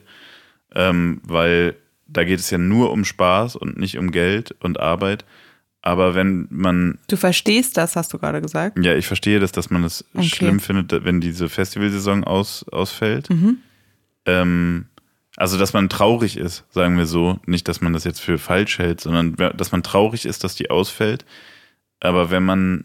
ähm, weil da geht es ja nur um Spaß und nicht um Geld und Arbeit. Aber wenn man. Du verstehst das, hast du gerade gesagt? Ja, ich verstehe das, dass man es okay. schlimm findet, wenn diese Festivalsaison aus, ausfällt. Mhm. Ähm, also, dass man traurig ist, sagen wir so. Nicht, dass man das jetzt für falsch hält, sondern dass man traurig ist, dass die ausfällt. Aber wenn man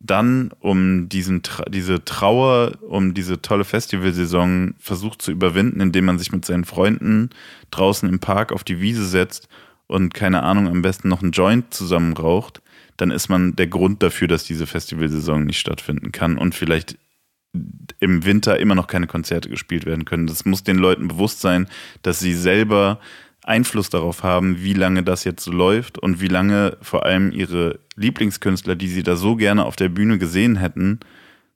dann um diesen, diese Trauer, um diese tolle Festivalsaison versucht zu überwinden, indem man sich mit seinen Freunden draußen im Park auf die Wiese setzt und keine Ahnung, am besten noch einen Joint zusammen raucht, dann ist man der Grund dafür, dass diese Festivalsaison nicht stattfinden kann und vielleicht im Winter immer noch keine Konzerte gespielt werden können. Das muss den Leuten bewusst sein, dass sie selber Einfluss darauf haben, wie lange das jetzt so läuft und wie lange vor allem ihre Lieblingskünstler, die sie da so gerne auf der Bühne gesehen hätten,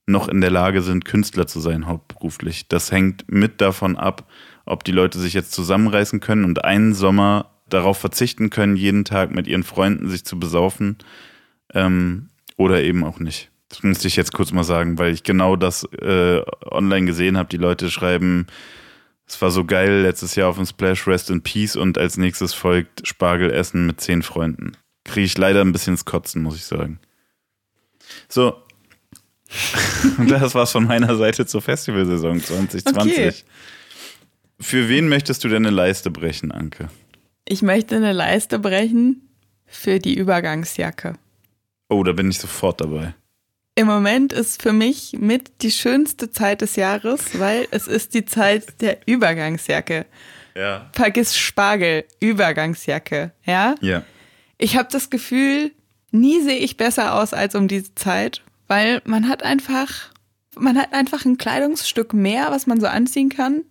noch in der Lage sind, Künstler zu sein, hauptberuflich. Das hängt mit davon ab, ob die Leute sich jetzt zusammenreißen können und einen Sommer darauf verzichten können, jeden Tag mit ihren Freunden sich zu besaufen ähm, oder eben auch nicht. Das musste ich jetzt kurz mal sagen, weil ich genau das äh, online gesehen habe. Die Leute schreiben, es war so geil letztes Jahr auf dem Splash Rest in Peace und als nächstes folgt Spargel essen mit zehn Freunden. Kriege ich leider ein bisschen ins Kotzen, muss ich sagen. So. das war's von meiner Seite zur Festivalsaison 2020. Okay. Für wen möchtest du denn eine Leiste brechen, Anke? Ich möchte eine Leiste brechen für die Übergangsjacke. Oh, da bin ich sofort dabei. Im Moment ist für mich mit die schönste Zeit des Jahres, weil es ist die Zeit der Übergangsjacke. Ja. Vergiss Spargel, Übergangsjacke, ja? Ja. Ich habe das Gefühl, nie sehe ich besser aus als um diese Zeit, weil man hat einfach, man hat einfach ein Kleidungsstück mehr, was man so anziehen kann.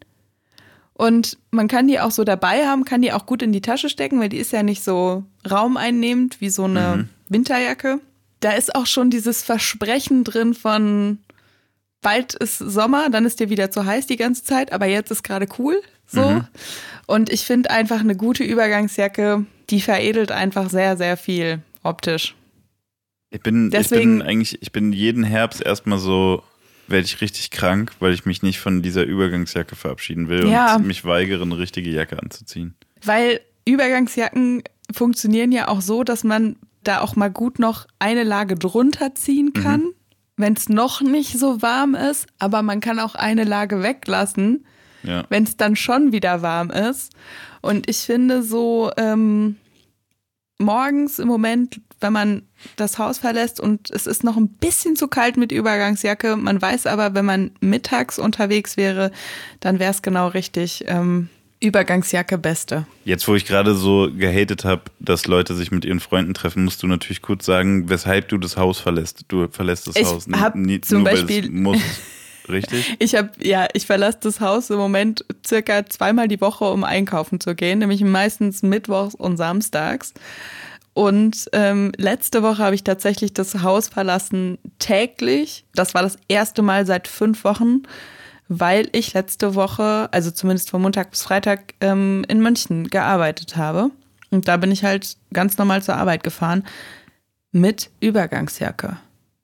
Und man kann die auch so dabei haben, kann die auch gut in die Tasche stecken, weil die ist ja nicht so raumeinnehmend wie so eine mhm. Winterjacke da ist auch schon dieses Versprechen drin von bald ist Sommer, dann ist dir wieder zu heiß die ganze Zeit, aber jetzt ist gerade cool. So. Mhm. Und ich finde einfach eine gute Übergangsjacke, die veredelt einfach sehr, sehr viel optisch. Ich bin, Deswegen, ich bin eigentlich, ich bin jeden Herbst erstmal so, werde ich richtig krank, weil ich mich nicht von dieser Übergangsjacke verabschieden will ja. und mich weigere, eine richtige Jacke anzuziehen. Weil Übergangsjacken funktionieren ja auch so, dass man da auch mal gut noch eine Lage drunter ziehen mhm. kann, mhm. wenn es noch nicht so warm ist, aber man kann auch eine Lage weglassen, ja. wenn es dann schon wieder warm ist. Und ich finde so ähm, morgens im Moment, wenn man das Haus verlässt und es ist noch ein bisschen zu kalt mit Übergangsjacke, man weiß aber, wenn man mittags unterwegs wäre, dann wäre es genau richtig. Ähm, Übergangsjacke beste. Jetzt, wo ich gerade so gehatet habe, dass Leute sich mit ihren Freunden treffen, musst du natürlich kurz sagen, weshalb du das Haus verlässt. Du verlässt das ich Haus hab nie, zum nur, Beispiel muss. Richtig? Ich habe ja, ich verlasse das Haus im Moment circa zweimal die Woche, um einkaufen zu gehen, nämlich meistens mittwochs und samstags. Und ähm, letzte Woche habe ich tatsächlich das Haus verlassen täglich. Das war das erste Mal seit fünf Wochen weil ich letzte Woche, also zumindest von Montag bis Freitag, ähm, in München gearbeitet habe. Und da bin ich halt ganz normal zur Arbeit gefahren mit Übergangsjacke.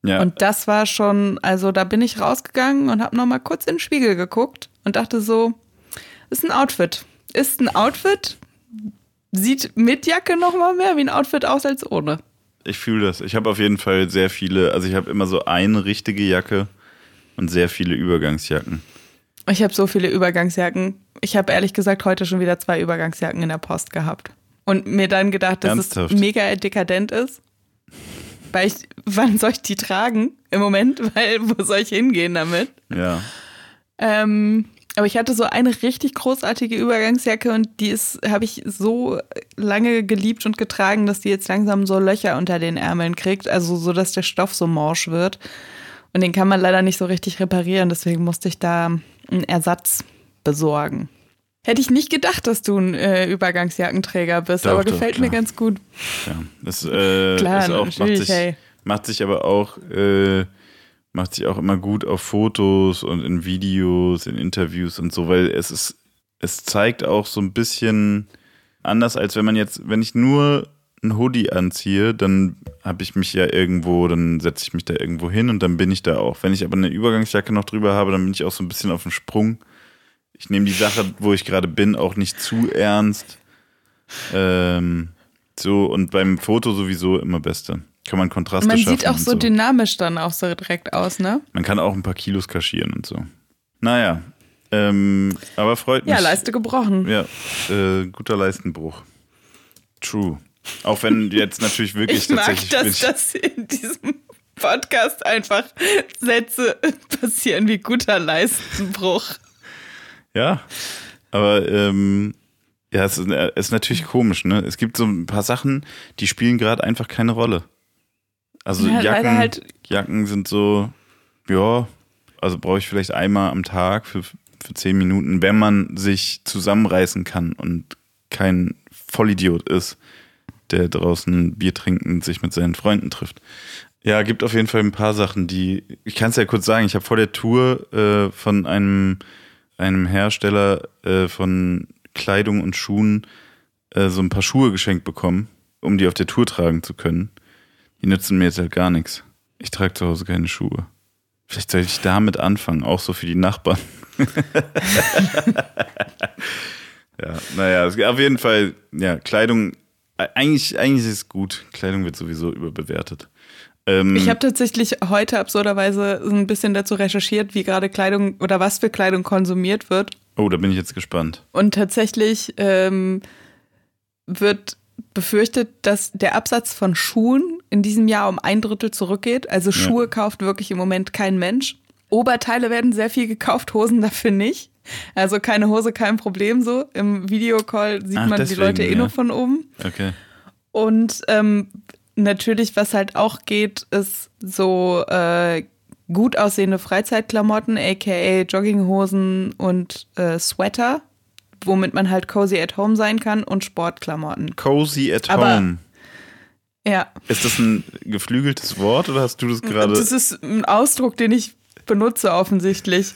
Ja. Und das war schon, also da bin ich rausgegangen und habe nochmal kurz in den Spiegel geguckt und dachte so, ist ein Outfit. Ist ein Outfit, sieht mit Jacke nochmal mehr wie ein Outfit aus als ohne. Ich fühle das. Ich habe auf jeden Fall sehr viele, also ich habe immer so eine richtige Jacke und sehr viele Übergangsjacken. Ich habe so viele Übergangsjacken. Ich habe ehrlich gesagt heute schon wieder zwei Übergangsjacken in der Post gehabt. Und mir dann gedacht, dass Ernsthaft? es mega dekadent ist. Weil ich, wann soll ich die tragen im Moment? Weil, wo soll ich hingehen damit? Ja. Ähm, aber ich hatte so eine richtig großartige Übergangsjacke und die ist, habe ich so lange geliebt und getragen, dass die jetzt langsam so Löcher unter den Ärmeln kriegt, also so, dass der Stoff so morsch wird. Und den kann man leider nicht so richtig reparieren, deswegen musste ich da einen Ersatz besorgen. Hätte ich nicht gedacht, dass du ein äh, Übergangsjackenträger bist, Doch, aber gefällt klar. mir ganz gut. Ja, das äh, Klar, ist auch, macht, sich, hey. macht sich aber auch, äh, macht sich auch immer gut auf Fotos und in Videos, in Interviews und so, weil es ist, es zeigt auch so ein bisschen anders, als wenn man jetzt, wenn ich nur ein Hoodie anziehe, dann habe ich mich ja irgendwo, dann setze ich mich da irgendwo hin und dann bin ich da auch. Wenn ich aber eine Übergangsjacke noch drüber habe, dann bin ich auch so ein bisschen auf dem Sprung. Ich nehme die Sache, wo ich gerade bin, auch nicht zu ernst. Ähm, so, und beim Foto sowieso immer Beste. Kann man Kontraste Man schaffen. sieht auch und so dynamisch dann auch so direkt aus, ne? Man kann auch ein paar Kilos kaschieren und so. Naja, ähm, aber freut mich. Ja, Leiste gebrochen. Ja, äh, guter Leistenbruch. True. Auch wenn jetzt natürlich wirklich Ich mag tatsächlich. das, wirklich- dass in diesem Podcast einfach Sätze passieren wie guter Leistenbruch. Ja, aber ähm, ja, es ist, äh, ist natürlich komisch, ne? Es gibt so ein paar Sachen, die spielen gerade einfach keine Rolle. Also Ja, Jacken, halt- Jacken sind so, ja, also brauche ich vielleicht einmal am Tag für, für zehn Minuten, wenn man sich zusammenreißen kann und kein Vollidiot ist, der draußen Bier trinkend sich mit seinen Freunden trifft. Ja, gibt auf jeden Fall ein paar Sachen, die, ich kann es ja kurz sagen, ich habe vor der Tour äh, von einem, einem Hersteller äh, von Kleidung und Schuhen äh, so ein paar Schuhe geschenkt bekommen, um die auf der Tour tragen zu können. Die nützen mir jetzt halt gar nichts. Ich trage zu Hause keine Schuhe. Vielleicht sollte ich damit anfangen, auch so für die Nachbarn. ja, naja, auf jeden Fall, ja, Kleidung, eigentlich, eigentlich ist es gut. Kleidung wird sowieso überbewertet. Ähm, Ich habe tatsächlich heute absurderweise so ein bisschen dazu recherchiert, wie gerade Kleidung oder was für Kleidung konsumiert wird. oh, da bin ich jetzt gespannt. Und tatsächlich ähm, wird befürchtet, dass der Absatz von Schuhen in diesem Jahr um ein Drittel zurückgeht. Also Schuhe kauft wirklich im Moment kein Mensch. Oberteile werden sehr viel gekauft, Hosen dafür nicht. Also keine Hose, kein Problem so. Im Videocall sieht Ach, man deswegen, die Leute eh ja. nur von oben. Okay. Und ähm, natürlich, was halt auch geht, ist so äh, gut aussehende Freizeitklamotten, aka Jogginghosen und äh, Sweater, womit man halt cozy at home sein kann und Sportklamotten. Cozy at Aber- home. Ja, Ist das ein geflügeltes Wort oder hast du das gerade? das ist ein Ausdruck, den ich benutze offensichtlich.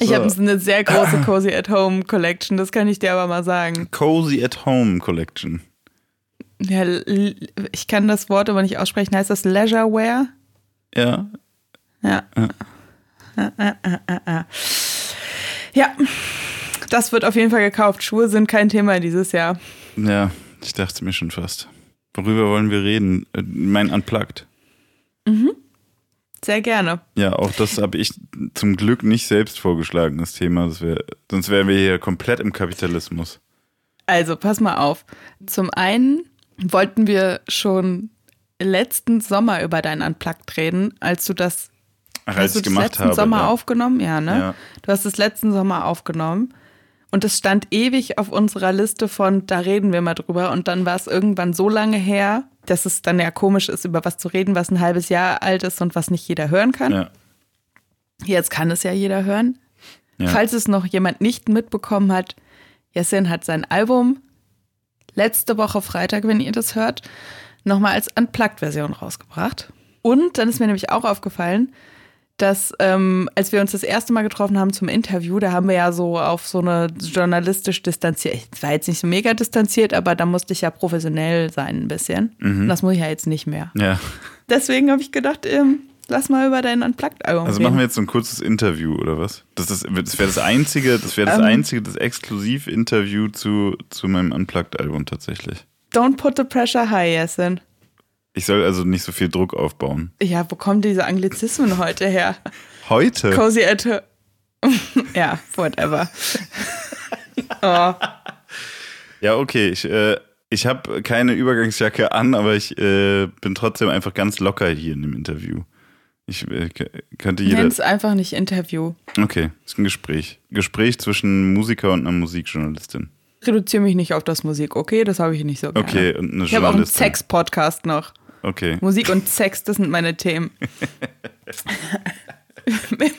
Ich So. habe eine sehr große Cozy at Home Collection, das kann ich dir aber mal sagen. Cozy at Home Collection. Ja, ich kann das Wort aber nicht aussprechen. Heißt das Leisure Wear? Ja. Ja. Äh, äh, äh, äh. Ja, das wird auf jeden Fall gekauft. Schuhe sind kein Thema dieses Jahr. Ja, ich dachte mir schon fast. Worüber wollen wir reden? Äh, Mein Unplugged. Sehr gerne. Ja, auch das habe ich zum Glück nicht selbst vorgeschlagen, das Thema. Das wär, sonst wären wir hier komplett im Kapitalismus. Also, pass mal auf. Zum einen wollten wir schon letzten Sommer über dein Unplugged reden, als du das Ach, hast als du ich das letzten habe. Sommer ja. aufgenommen? Ja, ne? Ja. Du hast es letzten Sommer aufgenommen. Und es stand ewig auf unserer Liste von, da reden wir mal drüber. Und dann war es irgendwann so lange her, dass es dann ja komisch ist, über was zu reden, was ein halbes Jahr alt ist und was nicht jeder hören kann. Ja. Jetzt kann es ja jeder hören. Ja. Falls es noch jemand nicht mitbekommen hat, Jessin hat sein Album letzte Woche Freitag, wenn ihr das hört, nochmal als Unplugged-Version rausgebracht. Und dann ist mir nämlich auch aufgefallen, dass ähm, als wir uns das erste Mal getroffen haben zum Interview, da haben wir ja so auf so eine journalistisch distanziert, ich war jetzt nicht so mega distanziert, aber da musste ich ja professionell sein ein bisschen. Und das muss ich ja jetzt nicht mehr. ja. Deswegen habe ich gedacht, ähm, lass mal über dein Unplugged-Album Also machen wir jetzt so ein kurzes Interview oder was? Das, ist, das wäre das einzige, das wäre das Ähm. einzige, das Exklusiv-Interview zu, zu meinem Unplugged-Album tatsächlich. Don't put the pressure high, Jessin. Ich soll also nicht so viel Druck aufbauen. Ja, wo kommen diese Anglizismen heute her? Heute? Cozy at Ja, whatever. oh. Ja, okay. Ich, äh, ich habe keine Übergangsjacke an, aber ich äh, bin trotzdem einfach ganz locker hier in dem Interview. Ich äh, könnte jeder. Nenn es einfach nicht Interview. Okay, ist ein Gespräch. Gespräch zwischen Musiker und einer Musikjournalistin. Reduziere mich nicht auf das Musik, okay? Das habe ich nicht so gerne. Okay, und eine Ich habe auch einen Journalistin. Sex-Podcast noch. Okay. Musik und Sex, das sind meine Themen.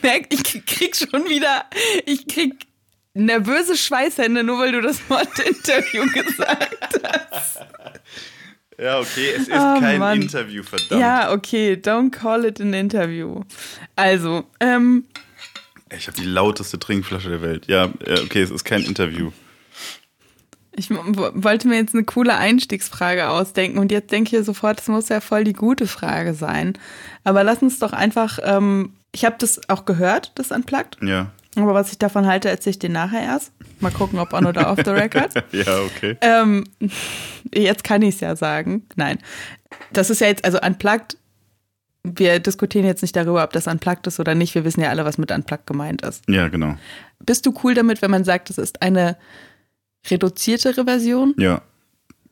merkt, ich krieg schon wieder, ich krieg nervöse Schweißhände, nur weil du das Wort Interview gesagt hast. Ja, okay, es ist oh, kein Mann. Interview, verdammt. Ja, okay, don't call it an interview. Also, ähm. Ich habe die lauteste Trinkflasche der Welt. Ja, okay, es ist kein Interview. Ich wollte mir jetzt eine coole Einstiegsfrage ausdenken und jetzt denke ich sofort, es muss ja voll die gute Frage sein. Aber lass uns doch einfach, ähm, ich habe das auch gehört, das Unplugged. Ja. Aber was ich davon halte, erzähle ich dir nachher erst. Mal gucken, ob on oder off the record. ja, okay. Ähm, jetzt kann ich es ja sagen. Nein. Das ist ja jetzt, also Unplugged, wir diskutieren jetzt nicht darüber, ob das Unplugged ist oder nicht. Wir wissen ja alle, was mit Unplugged gemeint ist. Ja, genau. Bist du cool damit, wenn man sagt, es ist eine reduziertere Version? Ja.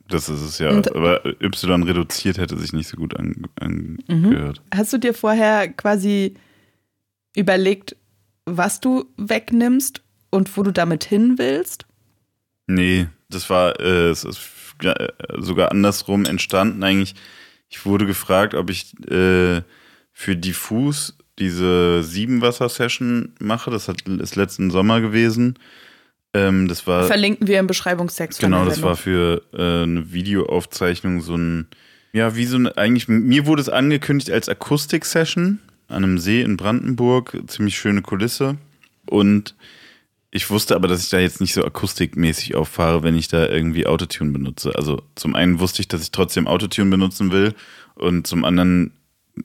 Das ist es ja. Und, Aber Y reduziert hätte sich nicht so gut angehört. Mhm. Hast du dir vorher quasi überlegt, was du wegnimmst und wo du damit hin willst? Nee, das war äh, es ist sogar andersrum entstanden eigentlich. Ich wurde gefragt, ob ich äh, für Diffus diese Siebenwasser-Session mache. Das hat, ist letzten Sommer gewesen. Ähm, das war, Verlinken wir im Beschreibungstext. Genau, das war für äh, eine Videoaufzeichnung so ein, ja, wie so ein, eigentlich, mir wurde es angekündigt als Akustik-Session an einem See in Brandenburg, ziemlich schöne Kulisse. Und ich wusste aber, dass ich da jetzt nicht so akustikmäßig auffahre, wenn ich da irgendwie Autotune benutze. Also zum einen wusste ich, dass ich trotzdem Autotune benutzen will und zum anderen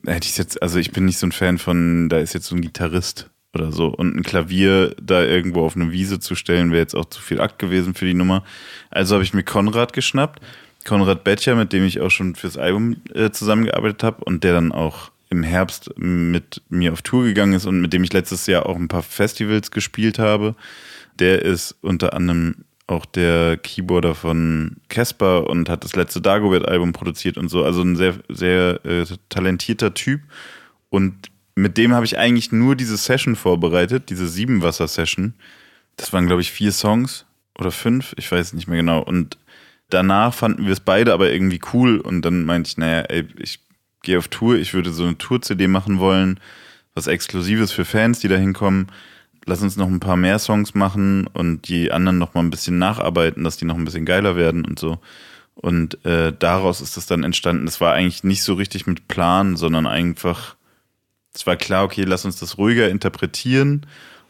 hätte ich jetzt, also ich bin nicht so ein Fan von, da ist jetzt so ein Gitarrist oder so und ein Klavier da irgendwo auf eine Wiese zu stellen, wäre jetzt auch zu viel Akt gewesen für die Nummer. Also habe ich mir Konrad geschnappt, Konrad Bettcher, mit dem ich auch schon fürs Album äh, zusammengearbeitet habe und der dann auch im Herbst mit mir auf Tour gegangen ist und mit dem ich letztes Jahr auch ein paar Festivals gespielt habe. Der ist unter anderem auch der Keyboarder von Casper und hat das letzte Dagobert-Album produziert und so. Also ein sehr, sehr äh, talentierter Typ. Und mit dem habe ich eigentlich nur diese Session vorbereitet, diese Siebenwasser-Session. Das waren, glaube ich, vier Songs oder fünf, ich weiß nicht mehr genau. Und danach fanden wir es beide aber irgendwie cool. Und dann meinte ich, naja, ey, ich gehe auf Tour, ich würde so eine Tour-CD machen wollen, was Exklusives für Fans, die da hinkommen. Lass uns noch ein paar mehr Songs machen und die anderen noch mal ein bisschen nacharbeiten, dass die noch ein bisschen geiler werden und so. Und äh, daraus ist das dann entstanden. Das war eigentlich nicht so richtig mit Plan, sondern einfach, es war klar, okay, lass uns das ruhiger interpretieren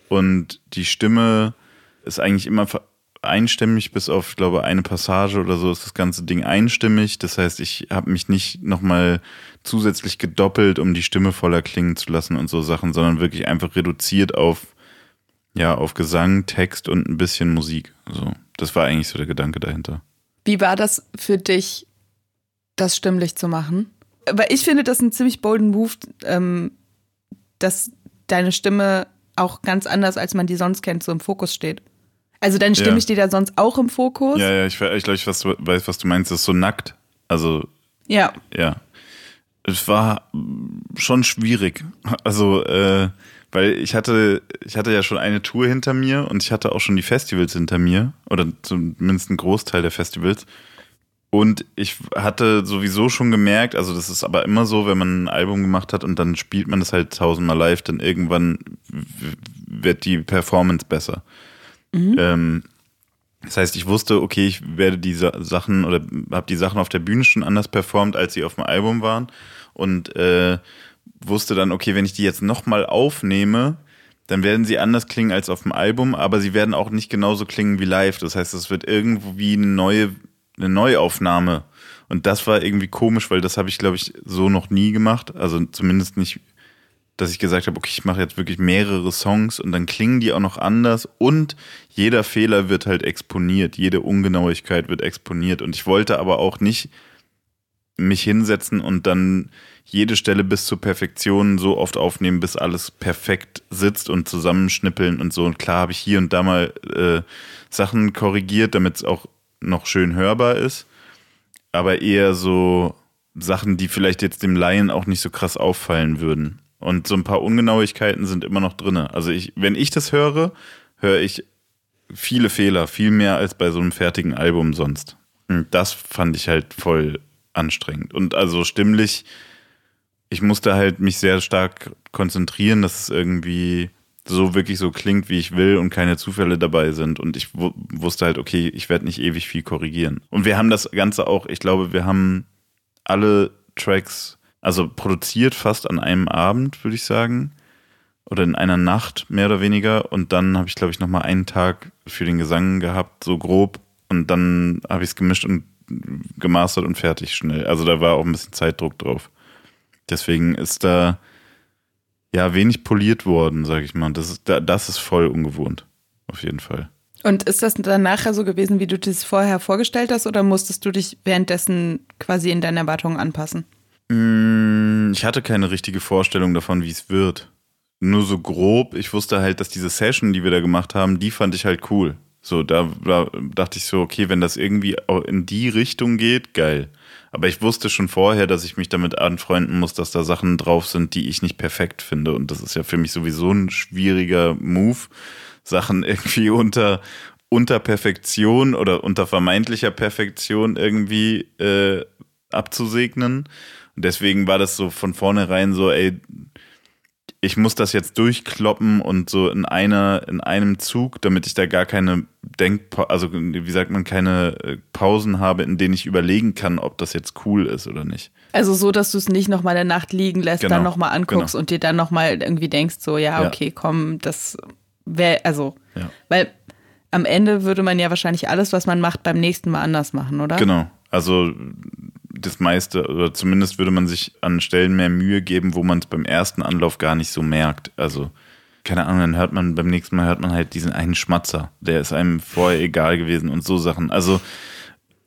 und die Stimme ist eigentlich immer einstimmig, bis auf, glaube eine Passage oder so ist das ganze Ding einstimmig. Das heißt, ich habe mich nicht nochmal zusätzlich gedoppelt, um die Stimme voller klingen zu lassen und so Sachen, sondern wirklich einfach reduziert auf, ja, auf Gesang, Text und ein bisschen Musik. So, das war eigentlich so der Gedanke dahinter. Wie war das für dich, das stimmlich zu machen? Weil ich finde das ein ziemlich bolden Move, ähm, dass deine Stimme auch ganz anders, als man die sonst kennt, so im Fokus steht. Also deine Stimme ja. steht ja sonst auch im Fokus. Ja, ja, ich, ich glaube, ich was weiß, was du meinst. Das ist so nackt. Also. Ja. Ja. Es war schon schwierig. Also, äh, weil ich hatte, ich hatte ja schon eine Tour hinter mir und ich hatte auch schon die Festivals hinter mir. Oder zumindest einen Großteil der Festivals. Und ich hatte sowieso schon gemerkt, also das ist aber immer so, wenn man ein Album gemacht hat und dann spielt man das halt tausendmal live, dann irgendwann wird die Performance besser. Mhm. Ähm, das heißt, ich wusste, okay, ich werde diese Sachen oder habe die Sachen auf der Bühne schon anders performt, als sie auf dem Album waren. Und äh, wusste dann, okay, wenn ich die jetzt nochmal aufnehme, dann werden sie anders klingen als auf dem Album, aber sie werden auch nicht genauso klingen wie live. Das heißt, es wird irgendwie eine neue, eine Neuaufnahme. Und das war irgendwie komisch, weil das habe ich, glaube ich, so noch nie gemacht. Also zumindest nicht dass ich gesagt habe, okay, ich mache jetzt wirklich mehrere Songs und dann klingen die auch noch anders und jeder Fehler wird halt exponiert, jede Ungenauigkeit wird exponiert und ich wollte aber auch nicht mich hinsetzen und dann jede Stelle bis zur Perfektion so oft aufnehmen, bis alles perfekt sitzt und zusammenschnippeln und so. Und klar habe ich hier und da mal äh, Sachen korrigiert, damit es auch noch schön hörbar ist, aber eher so Sachen, die vielleicht jetzt dem Laien auch nicht so krass auffallen würden. Und so ein paar Ungenauigkeiten sind immer noch drin. Also ich, wenn ich das höre, höre ich viele Fehler, viel mehr als bei so einem fertigen Album sonst. Und das fand ich halt voll anstrengend. Und also stimmlich ich musste halt mich sehr stark konzentrieren, dass es irgendwie so wirklich so klingt, wie ich will und keine Zufälle dabei sind. Und ich wusste halt, okay, ich werde nicht ewig viel korrigieren. Und wir haben das Ganze auch, ich glaube, wir haben alle Tracks, also produziert fast an einem Abend, würde ich sagen. Oder in einer Nacht, mehr oder weniger. Und dann habe ich, glaube ich, nochmal einen Tag für den Gesang gehabt, so grob. Und dann habe ich es gemischt und gemastert und fertig schnell. Also da war auch ein bisschen Zeitdruck drauf. Deswegen ist da ja wenig poliert worden, sage ich mal. Das ist, das ist voll ungewohnt, auf jeden Fall. Und ist das dann nachher so gewesen, wie du das vorher vorgestellt hast, oder musstest du dich währenddessen quasi in deinen Erwartungen anpassen? Mm, ich hatte keine richtige Vorstellung davon, wie es wird. Nur so grob. Ich wusste halt, dass diese Session, die wir da gemacht haben, die fand ich halt cool. So, da, da dachte ich so, okay, wenn das irgendwie in die Richtung geht, geil. Aber ich wusste schon vorher, dass ich mich damit anfreunden muss, dass da Sachen drauf sind, die ich nicht perfekt finde. Und das ist ja für mich sowieso ein schwieriger Move, Sachen irgendwie unter, unter Perfektion oder unter vermeintlicher Perfektion irgendwie äh, abzusegnen. Und deswegen war das so von vornherein so, ey, ich muss das jetzt durchkloppen und so in einer, in einem Zug, damit ich da gar keine Denk, also wie sagt man, keine äh, Pausen habe, in denen ich überlegen kann, ob das jetzt cool ist oder nicht. Also so, dass du es nicht nochmal eine Nacht liegen lässt, genau, dann nochmal anguckst genau. und dir dann nochmal irgendwie denkst, so, ja, okay, ja. komm, das wäre, also, ja. weil am Ende würde man ja wahrscheinlich alles, was man macht, beim nächsten Mal anders machen, oder? Genau. Also das meiste, oder zumindest würde man sich an Stellen mehr Mühe geben, wo man es beim ersten Anlauf gar nicht so merkt. Also, keine Ahnung, dann hört man beim nächsten Mal hört man halt diesen einen Schmatzer. Der ist einem vorher egal gewesen und so Sachen. Also,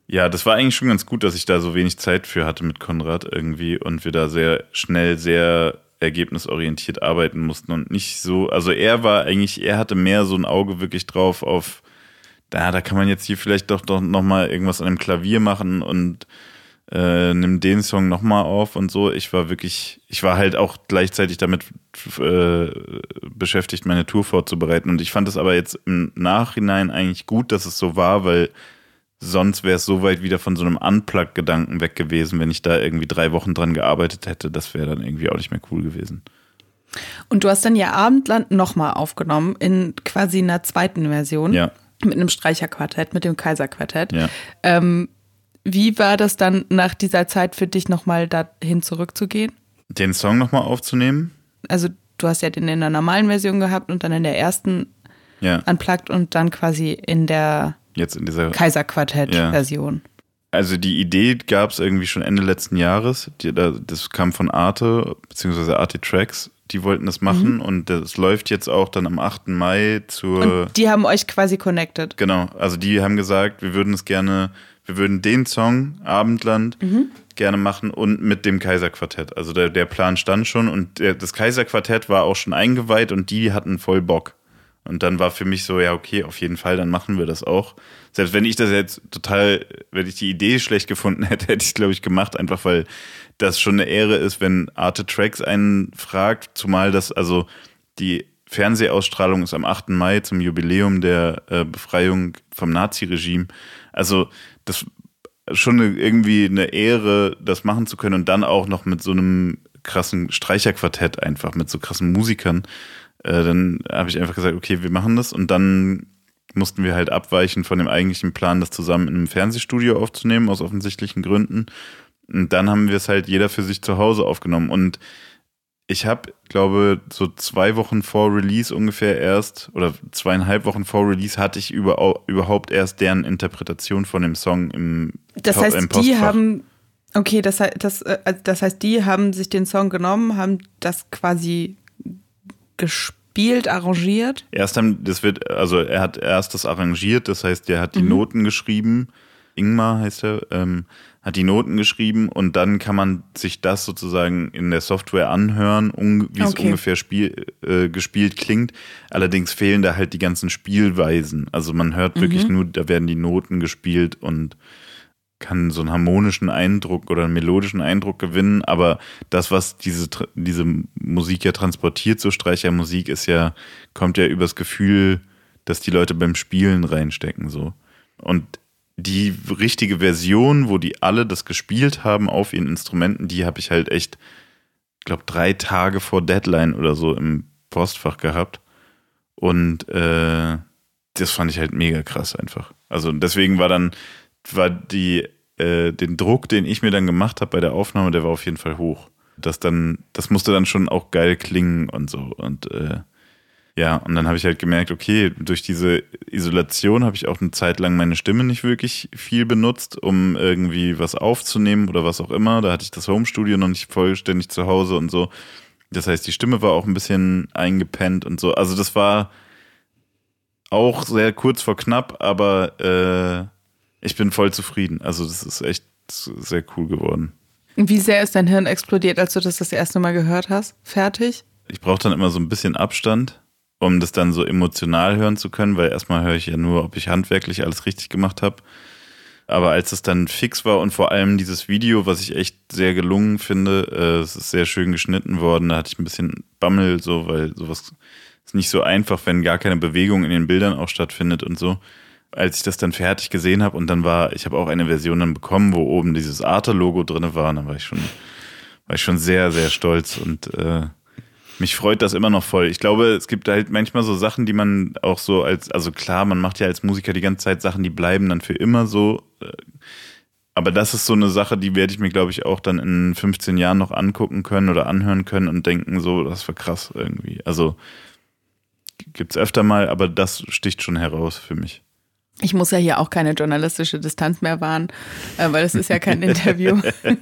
ja, das war eigentlich schon ganz gut, dass ich da so wenig Zeit für hatte mit Konrad irgendwie und wir da sehr schnell, sehr ergebnisorientiert arbeiten mussten und nicht so, also er war eigentlich, er hatte mehr so ein Auge wirklich drauf auf, da, da kann man jetzt hier vielleicht doch, doch nochmal irgendwas an dem Klavier machen und äh, nimm den Song nochmal auf und so. Ich war wirklich, ich war halt auch gleichzeitig damit äh, beschäftigt, meine Tour vorzubereiten. Und ich fand es aber jetzt im Nachhinein eigentlich gut, dass es so war, weil sonst wäre es so weit wieder von so einem Unplug-Gedanken weg gewesen, wenn ich da irgendwie drei Wochen dran gearbeitet hätte. Das wäre dann irgendwie auch nicht mehr cool gewesen. Und du hast dann ja Abendland nochmal aufgenommen in quasi einer zweiten Version. Ja. Mit einem Streicherquartett, mit dem Kaiserquartett. Ja. Ähm, wie war das dann nach dieser Zeit für dich nochmal dahin zurückzugehen? Den Song nochmal aufzunehmen? Also du hast ja den in der normalen Version gehabt und dann in der ersten ja. unplugged und dann quasi in der Jetzt in dieser Kaiserquartett-Version. Ja. Also die Idee gab es irgendwie schon Ende letzten Jahres. das kam von Arte, beziehungsweise Arte Tracks. Die wollten das machen mhm. und das läuft jetzt auch dann am 8. Mai zur. Und die haben euch quasi connected. Genau. Also die haben gesagt, wir würden es gerne wir würden den Song Abendland mhm. gerne machen und mit dem Kaiserquartett. Also der, der Plan stand schon und der, das Kaiserquartett war auch schon eingeweiht und die hatten voll Bock. Und dann war für mich so, ja, okay, auf jeden Fall, dann machen wir das auch. Selbst wenn ich das jetzt total, wenn ich die Idee schlecht gefunden hätte, hätte ich es, glaube ich, gemacht, einfach weil das schon eine Ehre ist, wenn Arte Tracks einen fragt, zumal das, also die Fernsehausstrahlung ist am 8. Mai zum Jubiläum der äh, Befreiung vom Naziregime. Also das schon eine, irgendwie eine Ehre, das machen zu können und dann auch noch mit so einem krassen Streicherquartett einfach, mit so krassen Musikern. Äh, dann habe ich einfach gesagt, okay, wir machen das und dann mussten wir halt abweichen von dem eigentlichen Plan, das zusammen in einem Fernsehstudio aufzunehmen, aus offensichtlichen Gründen. Und dann haben wir es halt jeder für sich zu Hause aufgenommen. Und ich habe, glaube so zwei Wochen vor Release ungefähr erst oder zweieinhalb Wochen vor Release hatte ich über, überhaupt erst deren Interpretation von dem Song im Das heißt, im die haben okay, das, das, äh, also das heißt, die haben sich den Song genommen, haben das quasi gespielt, arrangiert. Erst haben, das wird, also er hat erst das arrangiert, das heißt, er hat die mhm. Noten geschrieben. Ingmar heißt er. Ähm, hat die Noten geschrieben und dann kann man sich das sozusagen in der Software anhören, wie es okay. ungefähr spiel, äh, gespielt klingt. Allerdings fehlen da halt die ganzen Spielweisen. Also man hört mhm. wirklich nur, da werden die Noten gespielt und kann so einen harmonischen Eindruck oder einen melodischen Eindruck gewinnen, aber das, was diese, diese Musik ja transportiert, so Streichermusik, ist ja, kommt ja übers Gefühl, dass die Leute beim Spielen reinstecken, so. Und die richtige Version, wo die alle das gespielt haben auf ihren Instrumenten, die habe ich halt echt glaube, drei Tage vor Deadline oder so im Postfach gehabt. Und äh, das fand ich halt mega krass einfach. Also deswegen war dann, war die, äh, den Druck, den ich mir dann gemacht habe bei der Aufnahme, der war auf jeden Fall hoch. Das dann, das musste dann schon auch geil klingen und so. Und äh, ja, und dann habe ich halt gemerkt, okay, durch diese Isolation habe ich auch eine Zeit lang meine Stimme nicht wirklich viel benutzt, um irgendwie was aufzunehmen oder was auch immer. Da hatte ich das Homestudio noch nicht vollständig zu Hause und so. Das heißt, die Stimme war auch ein bisschen eingepennt und so. Also das war auch sehr kurz vor knapp, aber äh, ich bin voll zufrieden. Also das ist echt sehr cool geworden. Wie sehr ist dein Hirn explodiert, als du das das erste Mal gehört hast? Fertig? Ich brauche dann immer so ein bisschen Abstand um das dann so emotional hören zu können, weil erstmal höre ich ja nur, ob ich handwerklich alles richtig gemacht habe. Aber als es dann fix war und vor allem dieses Video, was ich echt sehr gelungen finde, äh, es ist sehr schön geschnitten worden, da hatte ich ein bisschen Bammel, so, weil sowas ist nicht so einfach, wenn gar keine Bewegung in den Bildern auch stattfindet und so. Als ich das dann fertig gesehen habe und dann war, ich habe auch eine Version dann bekommen, wo oben dieses Arte-Logo drin war, dann war ich schon, war ich schon sehr, sehr stolz und äh, mich freut das immer noch voll. Ich glaube, es gibt halt manchmal so Sachen, die man auch so als, also klar, man macht ja als Musiker die ganze Zeit Sachen, die bleiben dann für immer so. Äh, aber das ist so eine Sache, die werde ich mir, glaube ich, auch dann in 15 Jahren noch angucken können oder anhören können und denken, so, das war krass irgendwie. Also gibt es öfter mal, aber das sticht schon heraus für mich. Ich muss ja hier auch keine journalistische Distanz mehr wahren, äh, weil es ist ja kein Interview.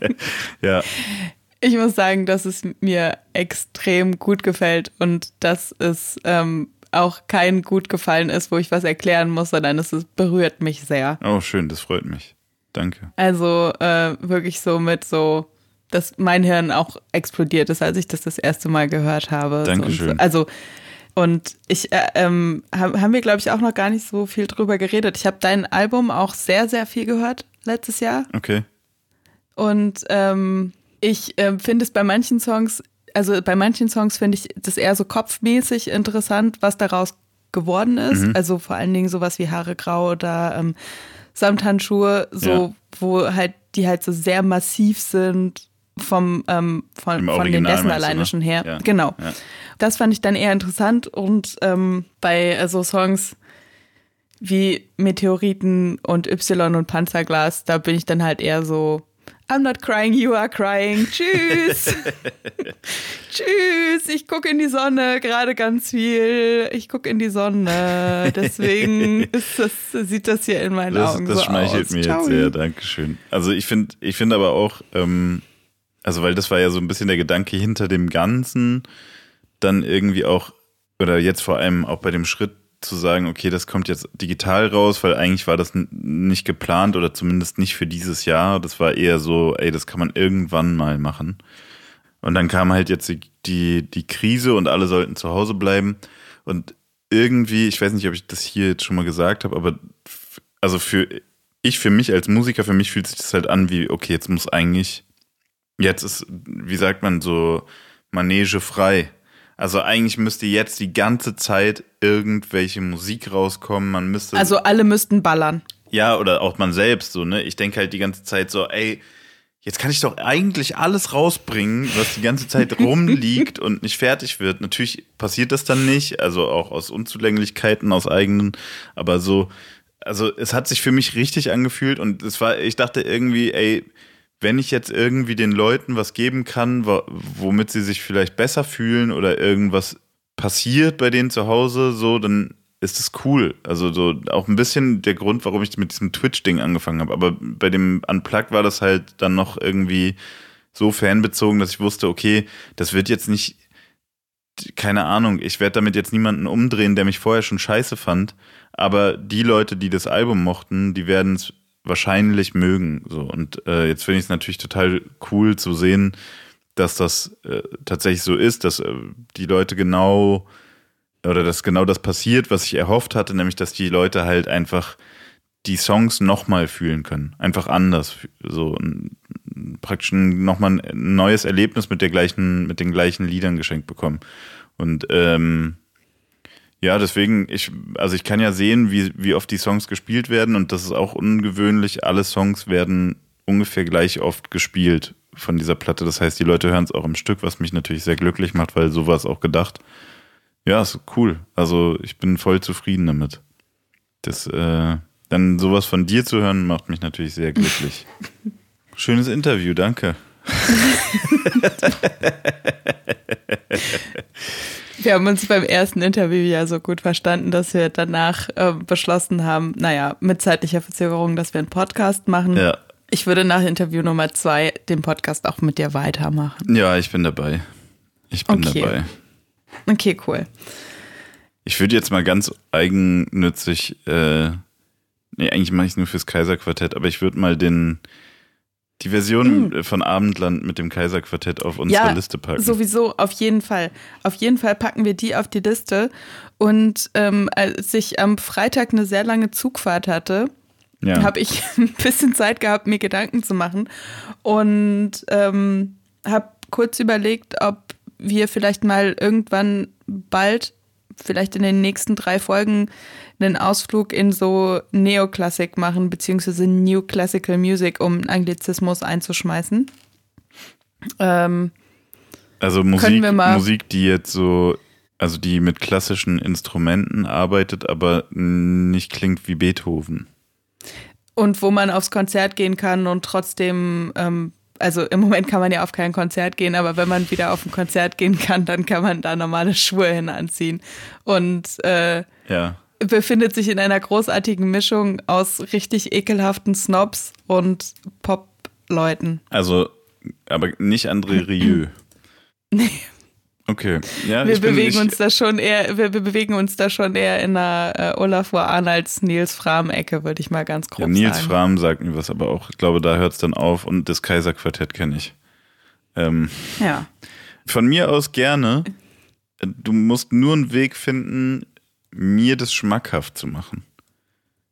ja. Ich muss sagen, dass es mir extrem gut gefällt und dass es ähm, auch kein gut gefallen ist, wo ich was erklären muss, sondern es ist, berührt mich sehr. Oh, schön, das freut mich. Danke. Also äh, wirklich so mit so, dass mein Hirn auch explodiert ist, als ich das das erste Mal gehört habe. Dankeschön. So, also und ich äh, ähm, haben wir, glaube ich, auch noch gar nicht so viel drüber geredet. Ich habe dein Album auch sehr, sehr viel gehört letztes Jahr. Okay. Und ähm, ich äh, finde es bei manchen Songs, also bei manchen Songs finde ich das eher so kopfmäßig interessant, was daraus geworden ist. Mhm. Also vor allen Dingen sowas wie Haare grau oder ähm, Samthandschuhe, so ja. wo halt die halt so sehr massiv sind vom ähm, von, von den Dessen alleine schon her. Ja. Genau. Ja. Das fand ich dann eher interessant und ähm, bei so Songs wie Meteoriten und Y und Panzerglas, da bin ich dann halt eher so I'm not crying, you are crying. Tschüss. Tschüss. Ich gucke in die Sonne gerade ganz viel. Ich gucke in die Sonne. Deswegen das, sieht das hier in meinen das, Augen das so schmeichelt aus. mir Ciao. jetzt sehr. Dankeschön. Also ich finde, ich finde aber auch, ähm, also weil das war ja so ein bisschen der Gedanke hinter dem Ganzen, dann irgendwie auch, oder jetzt vor allem auch bei dem Schritt zu sagen, okay, das kommt jetzt digital raus, weil eigentlich war das nicht geplant oder zumindest nicht für dieses Jahr. Das war eher so, ey, das kann man irgendwann mal machen. Und dann kam halt jetzt die, die Krise und alle sollten zu Hause bleiben. Und irgendwie, ich weiß nicht, ob ich das hier jetzt schon mal gesagt habe, aber also für ich, für mich als Musiker, für mich fühlt sich das halt an wie, okay, jetzt muss eigentlich, jetzt ist, wie sagt man, so Manege frei. Also eigentlich müsste jetzt die ganze Zeit irgendwelche Musik rauskommen. Man müsste. Also alle müssten ballern. Ja, oder auch man selbst so, ne? Ich denke halt die ganze Zeit so, ey, jetzt kann ich doch eigentlich alles rausbringen, was die ganze Zeit rumliegt und nicht fertig wird. Natürlich passiert das dann nicht, also auch aus Unzulänglichkeiten, aus eigenen, aber so, also es hat sich für mich richtig angefühlt und es war, ich dachte irgendwie, ey, wenn ich jetzt irgendwie den Leuten was geben kann, womit sie sich vielleicht besser fühlen oder irgendwas passiert bei denen zu Hause, so, dann ist es cool. Also so auch ein bisschen der Grund, warum ich mit diesem Twitch-Ding angefangen habe. Aber bei dem Unplugged war das halt dann noch irgendwie so fanbezogen, dass ich wusste, okay, das wird jetzt nicht, keine Ahnung, ich werde damit jetzt niemanden umdrehen, der mich vorher schon scheiße fand. Aber die Leute, die das Album mochten, die werden es wahrscheinlich mögen. So. Und äh, jetzt finde ich es natürlich total cool zu sehen, dass das äh, tatsächlich so ist, dass äh, die Leute genau oder dass genau das passiert, was ich erhofft hatte, nämlich dass die Leute halt einfach die Songs nochmal fühlen können. Einfach anders. So praktisch nochmal ein neues Erlebnis mit der gleichen, mit den gleichen Liedern geschenkt bekommen. Und ähm, ja, deswegen, ich, also ich kann ja sehen, wie, wie oft die Songs gespielt werden und das ist auch ungewöhnlich. Alle Songs werden ungefähr gleich oft gespielt. von dieser Platte. Das heißt, die Leute hören es auch im Stück, was mich natürlich sehr glücklich macht, weil so war es auch gedacht. Ja, ist cool. Also ich bin voll zufrieden damit. Das, äh, dann sowas von dir zu hören, macht mich natürlich sehr glücklich. Schönes Interview, danke. Wir haben uns beim ersten Interview ja so gut verstanden, dass wir danach äh, beschlossen haben, naja, mit zeitlicher Verzögerung, dass wir einen Podcast machen. Ja. Ich würde nach Interview Nummer zwei den Podcast auch mit dir weitermachen. Ja, ich bin dabei. Ich bin Okay. dabei. Okay, cool. Ich würde jetzt mal ganz eigennützig, äh, nee, eigentlich mache ich es nur fürs Kaiserquartett, aber ich würde mal den, die Version von Abendland mit dem Kaiserquartett auf unsere ja, Liste packen. sowieso, auf jeden Fall. Auf jeden Fall packen wir die auf die Liste. Und ähm, als ich am Freitag eine sehr lange Zugfahrt hatte, ja. habe ich ein bisschen Zeit gehabt, mir Gedanken zu machen und ähm, habe kurz überlegt, ob wir vielleicht mal irgendwann bald, vielleicht in den nächsten drei Folgen, einen Ausflug in so Neoklassik machen, beziehungsweise New Classical Music, um Anglizismus einzuschmeißen. Ähm, also Musik, Musik, die jetzt so, also die mit klassischen Instrumenten arbeitet, aber nicht klingt wie Beethoven. und wo man aufs Konzert gehen kann und trotzdem, ähm, also im Moment kann man ja auf kein Konzert gehen, aber wenn man wieder auf ein Konzert gehen kann, dann kann man da normale Schuhe hin anziehen. Und äh, Ja. Befindet sich in einer großartigen Mischung aus richtig ekelhaften Snobs und Pop-Leuten. Also, aber nicht André Rieu. Nee. Okay. Ja, Wir bewegen uns da schon eher, wir, wir bewegen uns da schon eher in einer äh, Olafur Arnolds Nils Fram-Ecke, würde ich mal ganz grob Ja, Nils sagen. Fram sagt mir was, aber auch, ich glaube, da hört es dann auf und das Kaiserquartett kenne ich. Ähm, Ja. von mir aus gerne. Du musst nur einen Weg finden, mir das schmackhaft zu machen.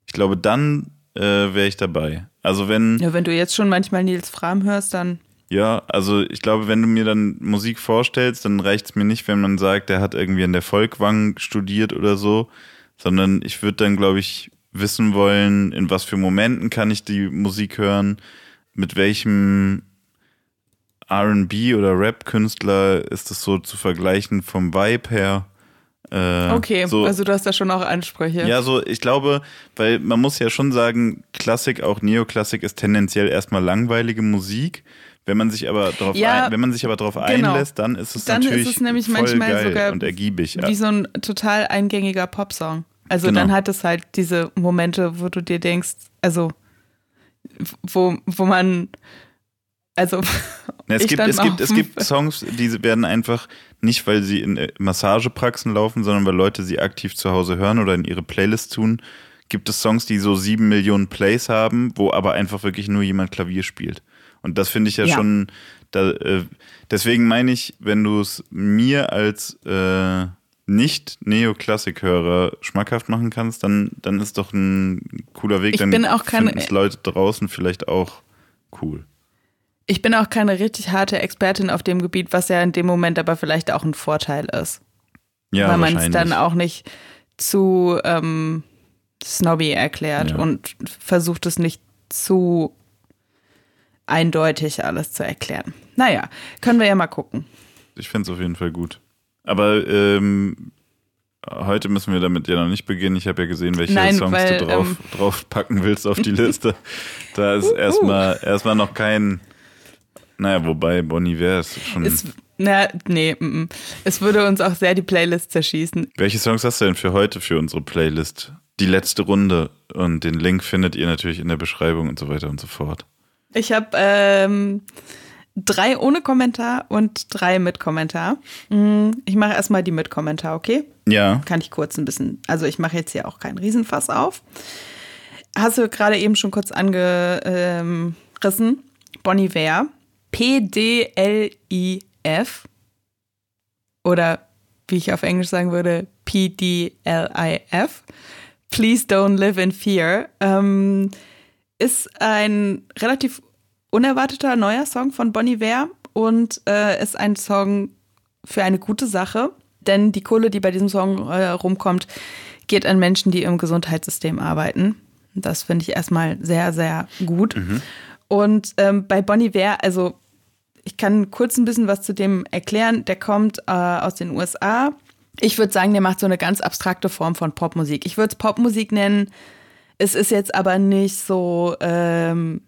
Ich glaube, dann äh, wäre ich dabei. Also wenn, ja, wenn du jetzt schon manchmal Nils Fram hörst, dann ja, also ich glaube, wenn du mir dann Musik vorstellst, dann reicht es mir nicht, wenn man sagt, der hat irgendwie an der Volkwang studiert oder so, sondern ich würde dann, glaube ich, wissen wollen, in was für Momenten kann ich die Musik hören, mit welchem RB oder Rap-Künstler ist das so zu vergleichen vom Vibe her. Äh, Okay, so, also du hast da schon auch Ansprüche. ja, so, ich glaube, weil man muss ja schon sagen, Klassik, auch Neoklassik ist tendenziell erstmal langweilige Musik. Wenn man sich aber darauf Ja, ein, wenn man sich aber darauf genau. einlässt, dann ist es Dann ist natürlich es nämlich voll manchmal geil sogar und ergiebig. Wie so ein total eingängiger Popsong. Also Genau. dann hat es halt diese Momente, wo du dir denkst, also wo, wo man, also es gibt, es gibt, es gibt Songs, die werden einfach nicht, weil sie in äh, Massagepraxen laufen, sondern weil Leute sie aktiv zu Hause hören oder in ihre Playlist tun. Gibt es Songs, die so sieben Millionen Plays haben, wo aber einfach wirklich nur jemand Klavier spielt. Und das finde ich ja, Ja. schon, da, äh, deswegen meine ich, wenn du es mir als äh, nicht-Neoklassik-Hörer schmackhaft machen kannst, dann, dann ist doch ein cooler Weg. Ich dann bin auch keine- Leute draußen vielleicht auch cool. Ich bin auch keine richtig harte Expertin auf dem Gebiet, was ja in dem Moment aber vielleicht auch ein Vorteil ist. Ja, weil man es dann auch nicht zu ähm, snobby erklärt Ja. und versucht es nicht zu eindeutig alles zu erklären. Naja, können wir ja mal gucken. Ich finde es auf jeden Fall gut. Aber ähm, heute müssen wir damit ja noch nicht beginnen. Ich habe ja gesehen, welche Nein, Songs weil, du drauf, ähm, drauf packen willst auf die Liste. da ist erstmal erstmal noch kein. Naja, wobei Bonnie Iver ist schon. Es, na, nee, mm, mm. es würde uns auch sehr die Playlist zerschießen. welche Songs hast du denn für heute für unsere Playlist? Die letzte Runde. Und den Link findet ihr natürlich in der Beschreibung und so weiter und so fort. Ich habe ähm, drei ohne Kommentar und drei mit Kommentar. Mm, Ich mache erstmal die mit Kommentar, okay? Ja. Kann ich kurz ein bisschen, also ich mache jetzt hier auch keinen Riesenfass auf. Hast du gerade eben schon kurz angerissen. Bonnie Iver. P-D-L-I-F. Oder wie ich auf Englisch sagen würde, P-D-L-I-F. Please don't live in fear. Ähm, ist ein relativ unerwarteter neuer Song von Bonnie Iver und äh, ist ein Song für eine gute Sache, denn die Kohle, die bei diesem Song äh, rumkommt, geht an Menschen, die im Gesundheitssystem arbeiten. Das finde ich erstmal sehr, sehr gut. Und ähm, bei Bonnie Iver, also ich kann kurz ein bisschen was zu dem erklären. Der kommt äh, aus den USA. Ich würde sagen, der macht so eine ganz abstrakte Form von Popmusik. Ich würde es Popmusik nennen. Es ist jetzt aber nicht so ähm,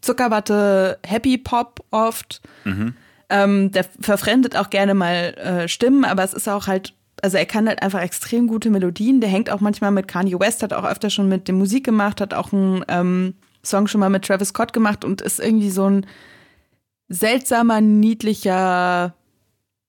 Zuckerwatte, Happy Pop oft. Mhm. Ähm, der verfremdet auch gerne mal äh, Stimmen, aber es ist auch halt, also er kann halt einfach extrem gute Melodien. Der hängt auch manchmal mit Kanye West, hat auch öfter schon mit dem Musik gemacht, hat auch einen ähm, Song schon mal mit Travis Scott gemacht und ist irgendwie so ein seltsamer, niedlicher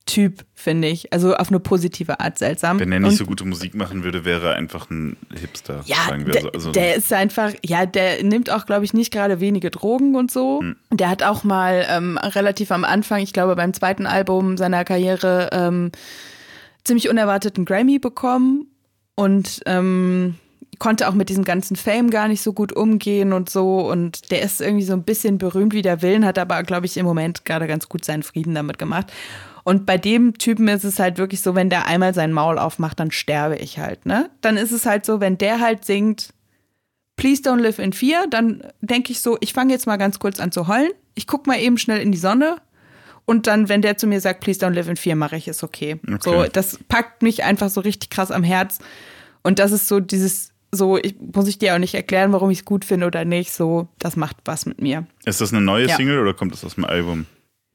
Typ, finde ich. Also auf eine positive Art seltsam. Wenn er nicht Und- so gute Musik machen würde, wäre er einfach ein Hipster, ja, sagen wir der, so. Also, der ist einfach, ja, der nimmt auch, glaube ich, nicht gerade wenige Drogen und so. Hm. Der hat auch mal ähm, relativ am Anfang, ich glaube beim zweiten Album seiner Karriere, ähm, ziemlich unerwartet einen Grammy bekommen und ähm, konnte auch mit diesem ganzen Fame gar nicht so gut umgehen und so. Und der ist irgendwie so ein bisschen berühmt wie der Willen, hat aber, glaube ich, im Moment gerade ganz gut seinen Frieden damit gemacht. Und bei dem Typen ist es halt wirklich so, wenn der einmal sein Maul aufmacht, dann sterbe ich halt, ne? Dann ist es halt so, wenn der halt singt, Please don't live in fear, dann denke ich so, ich fange jetzt mal ganz kurz an zu heulen. Ich guck mal eben schnell in die Sonne. Und dann, wenn der zu mir sagt, please don't live in fear, mache ich es okay. Okay. So, das packt mich einfach so richtig krass am Herz. Und das ist so dieses, so, ich, muss ich dir auch nicht erklären, warum ich es gut finde oder nicht. So, das macht was mit mir. ist das eine neue Ja. Single oder kommt das aus dem Album?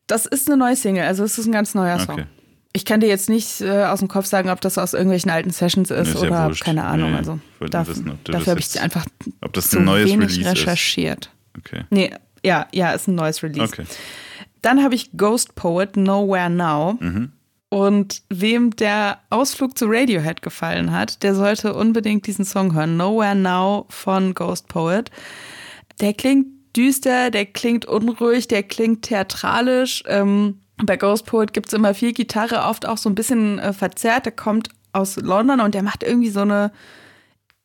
Das ist eine neue Single, also es ist ein ganz neuer Song. Okay. Ich kann dir jetzt nicht äh, aus dem Kopf sagen, ob das aus irgendwelchen alten Sessions ist Nee, ist ja oder wurscht. keine Ahnung. Nee, also ich wollte da, nur wissen, dafür habe ich einfach Ob das ein neues wenig Release recherchiert. ist? Okay. Nee, ja, ja, ist ein neues Release. Okay. Dann habe ich Ghost Poet Nowhere Now. Mhm. Und wem der Ausflug zu Radiohead gefallen hat, der sollte unbedingt diesen Song hören. Nowhere Now von Ghost Poet. Der klingt düster, der klingt unruhig, der klingt theatralisch. Ähm, bei Ghost Poet gibt es immer viel Gitarre, oft auch so ein bisschen äh, verzerrt. Der kommt aus London und der macht irgendwie so eine.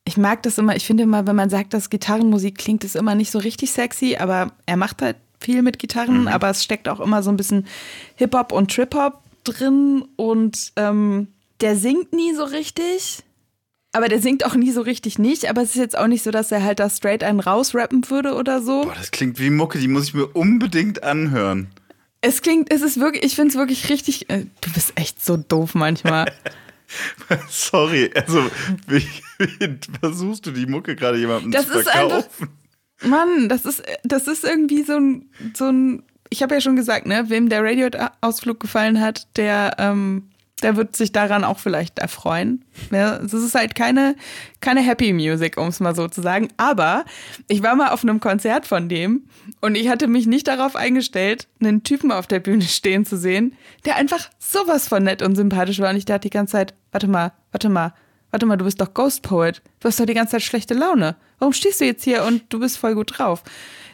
Ich mag das immer, ich finde immer, wenn man sagt, dass Gitarrenmusik klingt, ist immer nicht so richtig sexy, aber er macht halt viel mit Gitarren, aber es steckt auch immer so ein bisschen Hip-Hop und Trip-Hop drin und ähm, der singt nie so richtig. Aber der singt auch nie so richtig nicht. Aber es ist jetzt auch nicht so, dass er halt da straight einen rausrappen würde oder so. Boah, das klingt wie Mucke, die muss ich mir unbedingt anhören. Es klingt, es ist wirklich, ich finde es wirklich richtig. Äh, du bist echt so doof manchmal. Sorry, also wie, wie versuchst du die Mucke gerade jemandem Das zu ist einfach- verkaufen? Mann, das ist, das ist irgendwie so ein, so ein. Ich habe ja schon gesagt, ne, wem der Radio-Ausflug gefallen hat, der, ähm, der wird sich daran auch vielleicht erfreuen. Ja, es ist halt keine, keine Happy Music, um es mal so zu sagen. Aber ich war mal auf einem Konzert von dem und ich hatte mich nicht darauf eingestellt, einen Typen auf der Bühne stehen zu sehen, der einfach sowas von nett und sympathisch war. Und ich dachte die ganze Zeit, warte mal, warte mal, warte mal, du bist doch Ghost Poet. Du hast doch die ganze Zeit schlechte Laune. Warum stehst du jetzt hier und du bist voll gut drauf?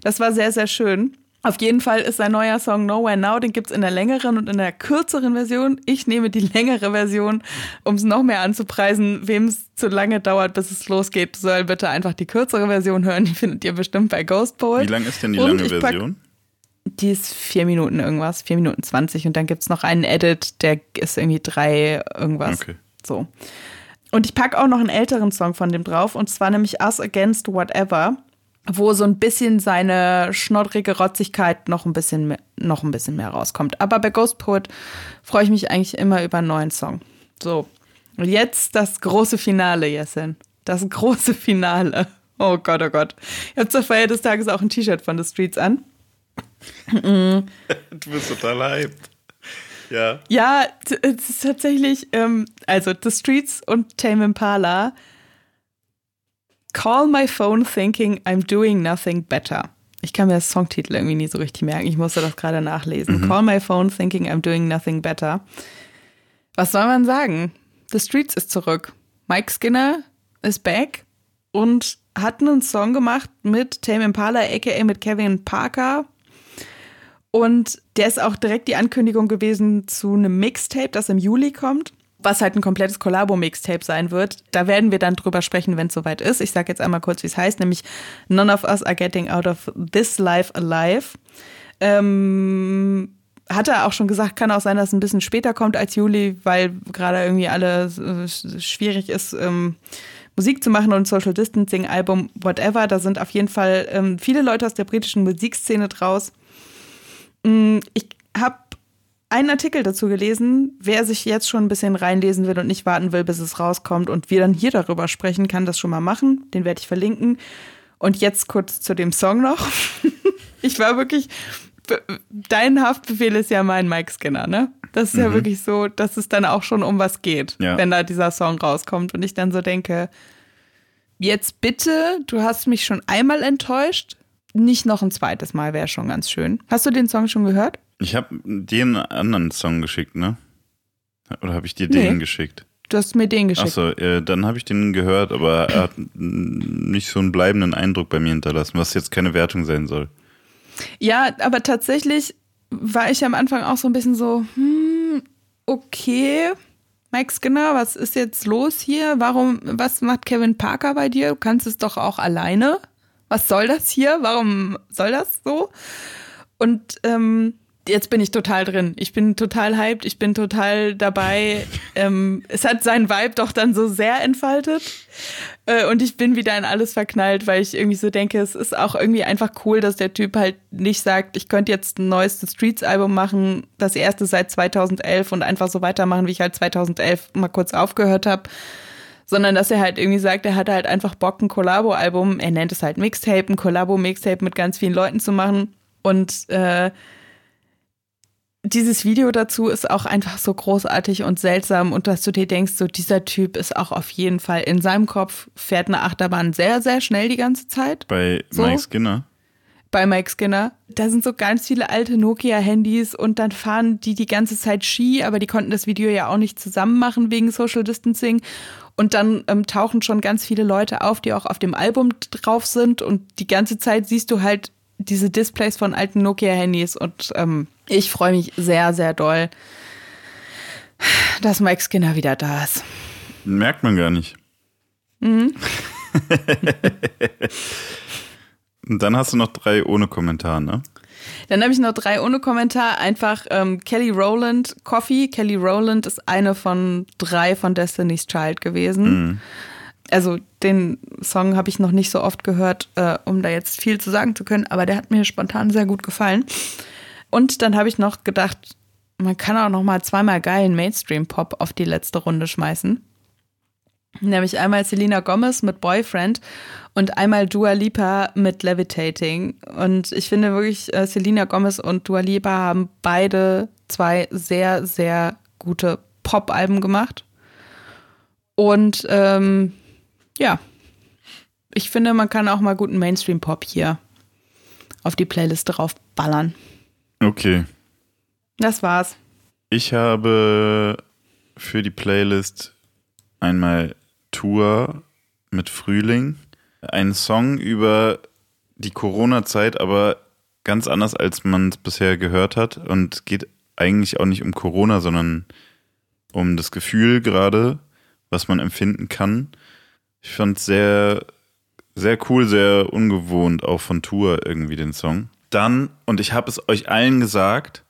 Das war sehr, sehr schön. Auf jeden Fall ist sein neuer Song Nowhere Now, den gibt's in der längeren und in der kürzeren Version. Ich nehme die längere Version, um es noch mehr anzupreisen. Wem es zu lange dauert, bis es losgeht, soll bitte einfach die kürzere Version hören. Die findet ihr bestimmt bei Ghost Poet. Wie lang ist denn die Und lange Version? Die ist vier Minuten irgendwas, vier Minuten zwanzig. Und dann gibt's noch einen Edit, der ist irgendwie drei irgendwas. Okay. So. Und ich packe auch noch einen älteren Song von dem drauf, und zwar nämlich Us Against Whatever, wo so ein bisschen seine schnoddrige Rotzigkeit noch ein bisschen mehr, noch ein bisschen mehr rauskommt. Aber bei Ghost Poet freue ich mich eigentlich immer über einen neuen Song. So. Und jetzt das große Finale, Jessin. Das große Finale. Oh Gott, oh Gott. Ich habe zur Feier des Tages auch ein T-Shirt von The Streets an. Du bist total hyped. Ja. Ja, es ist tatsächlich, ähm, also The Streets und Tame Impala. Call my phone thinking I'm doing nothing better. Ich kann mir das Songtitel irgendwie nie so richtig merken. Ich musste das gerade nachlesen. Call my phone thinking I'm doing nothing better. Was soll man sagen? The Streets ist zurück. Mike Skinner ist back und hat einen Song gemacht mit Tame Impala, aka mit Kevin Parker. Und der ist auch direkt die Ankündigung gewesen zu einem Mixtape, das im Juli kommt, was halt ein komplettes Collabo-Mixtape sein wird. Da werden wir dann drüber sprechen, wenn es soweit ist. Ich sage jetzt einmal kurz, wie es heißt, nämlich None of Us Are Getting Out of This Life Alive. Ähm, hat er auch schon gesagt, kann auch sein, dass es ein bisschen später kommt als Juli, weil gerade irgendwie alles äh, schwierig ist, ähm, Musik zu machen und Social Distancing Album, whatever. Da sind auf jeden Fall ähm, viele Leute aus der britischen Musikszene draus. Mm, ich habe einen Artikel dazu gelesen. Wer sich jetzt schon ein bisschen reinlesen will und nicht warten will, bis es rauskommt und wir dann hier darüber sprechen, kann das schon mal machen. Den werde ich verlinken. Und jetzt kurz zu dem Song noch. ich war wirklich, dein Haftbefehl ist ja mein Mike Skinner, ne? Das ist mhm. ja wirklich so, dass es dann auch schon um was geht, ja. wenn da dieser Song rauskommt. Und ich dann so denke, jetzt bitte, du hast mich schon einmal enttäuscht. Nicht noch ein zweites Mal wäre schon ganz schön. Hast du den Song schon gehört? Ich habe dir einen anderen Song geschickt, ne? Oder habe ich dir den nee. geschickt? Du hast mir den geschickt. Achso, äh, dann habe ich den gehört, aber er hat nicht so einen bleibenden Eindruck bei mir hinterlassen, was jetzt keine Wertung sein soll. Ja, aber tatsächlich war ich am Anfang auch so ein bisschen so, hm, okay, Mike Skinner, was ist jetzt los hier? Warum, was macht Kevin Parker bei dir? Du kannst es doch auch alleine. Was soll das hier? Warum soll das so? Und ähm, jetzt bin ich total drin. Ich bin total hyped, ich bin total dabei. ähm, es hat seinen Vibe doch dann so sehr entfaltet. Äh, und ich bin wieder in alles verknallt, weil ich irgendwie so denke, es ist auch irgendwie einfach cool, dass der Typ halt nicht sagt, ich könnte jetzt ein neues Streets-Album machen, das erste seit 2011 und einfach so weitermachen, wie ich halt 2011 mal kurz aufgehört habe. Sondern dass er halt irgendwie sagt, er hat halt einfach Bock, ein Kollabo-Album, er nennt es halt Mixtape, ein Kollabo-Mixtape mit ganz vielen Leuten zu machen. Und äh, dieses Video dazu ist auch einfach so großartig und seltsam und dass du dir denkst, so dieser Typ ist auch auf jeden Fall in seinem Kopf, fährt eine Achterbahn sehr, sehr schnell die ganze Zeit. Bei so. Mike Skinner. Bei Mike Skinner. Da sind so ganz viele alte Nokia-Handys und dann fahren die die ganze Zeit Ski, aber die konnten das Video ja auch nicht zusammen machen wegen Social Distancing. Und dann ähm, tauchen schon ganz viele Leute auf, die auch auf dem Album drauf sind und die ganze Zeit siehst du halt diese Displays von alten Nokia-Handys und ähm, ich freue mich sehr, sehr doll, dass Mike Skinner wieder da ist. Merkt man gar nicht. Mhm. Und dann hast du noch drei ohne Kommentar, ne? Dann habe ich noch drei ohne Kommentar. Einfach ähm, Kelly Rowland Coffee. Kelly Rowland ist eine von drei von Destiny's Child gewesen. Mhm also den Song habe ich noch nicht so oft gehört, äh, um da jetzt viel zu sagen zu können, aber der hat mir spontan sehr gut gefallen. Und dann habe ich noch gedacht, man kann auch noch mal zweimal geilen Mainstream-Pop auf die letzte Runde schmeißen. Nämlich einmal Selena Gomez mit Boyfriend und einmal Dua Lipa mit Levitating. Und ich finde wirklich, äh, Selena Gomez und Dua Lipa haben beide zwei sehr, sehr gute Pop-Alben gemacht. Und ähm, ja, ich finde, man kann auch mal guten Mainstream-Pop hier auf die Playlist drauf ballern. Okay. Das war's. Ich habe für die Playlist einmal Tour mit Frühling. Ein Song über die Corona-Zeit, aber ganz anders, als man es bisher gehört hat. Und geht eigentlich auch nicht um Corona, sondern um das Gefühl gerade, was man empfinden kann. Ich fand sehr, sehr cool, sehr ungewohnt, auch von Tour irgendwie den Song. Dann, und ich habe es euch allen gesagt,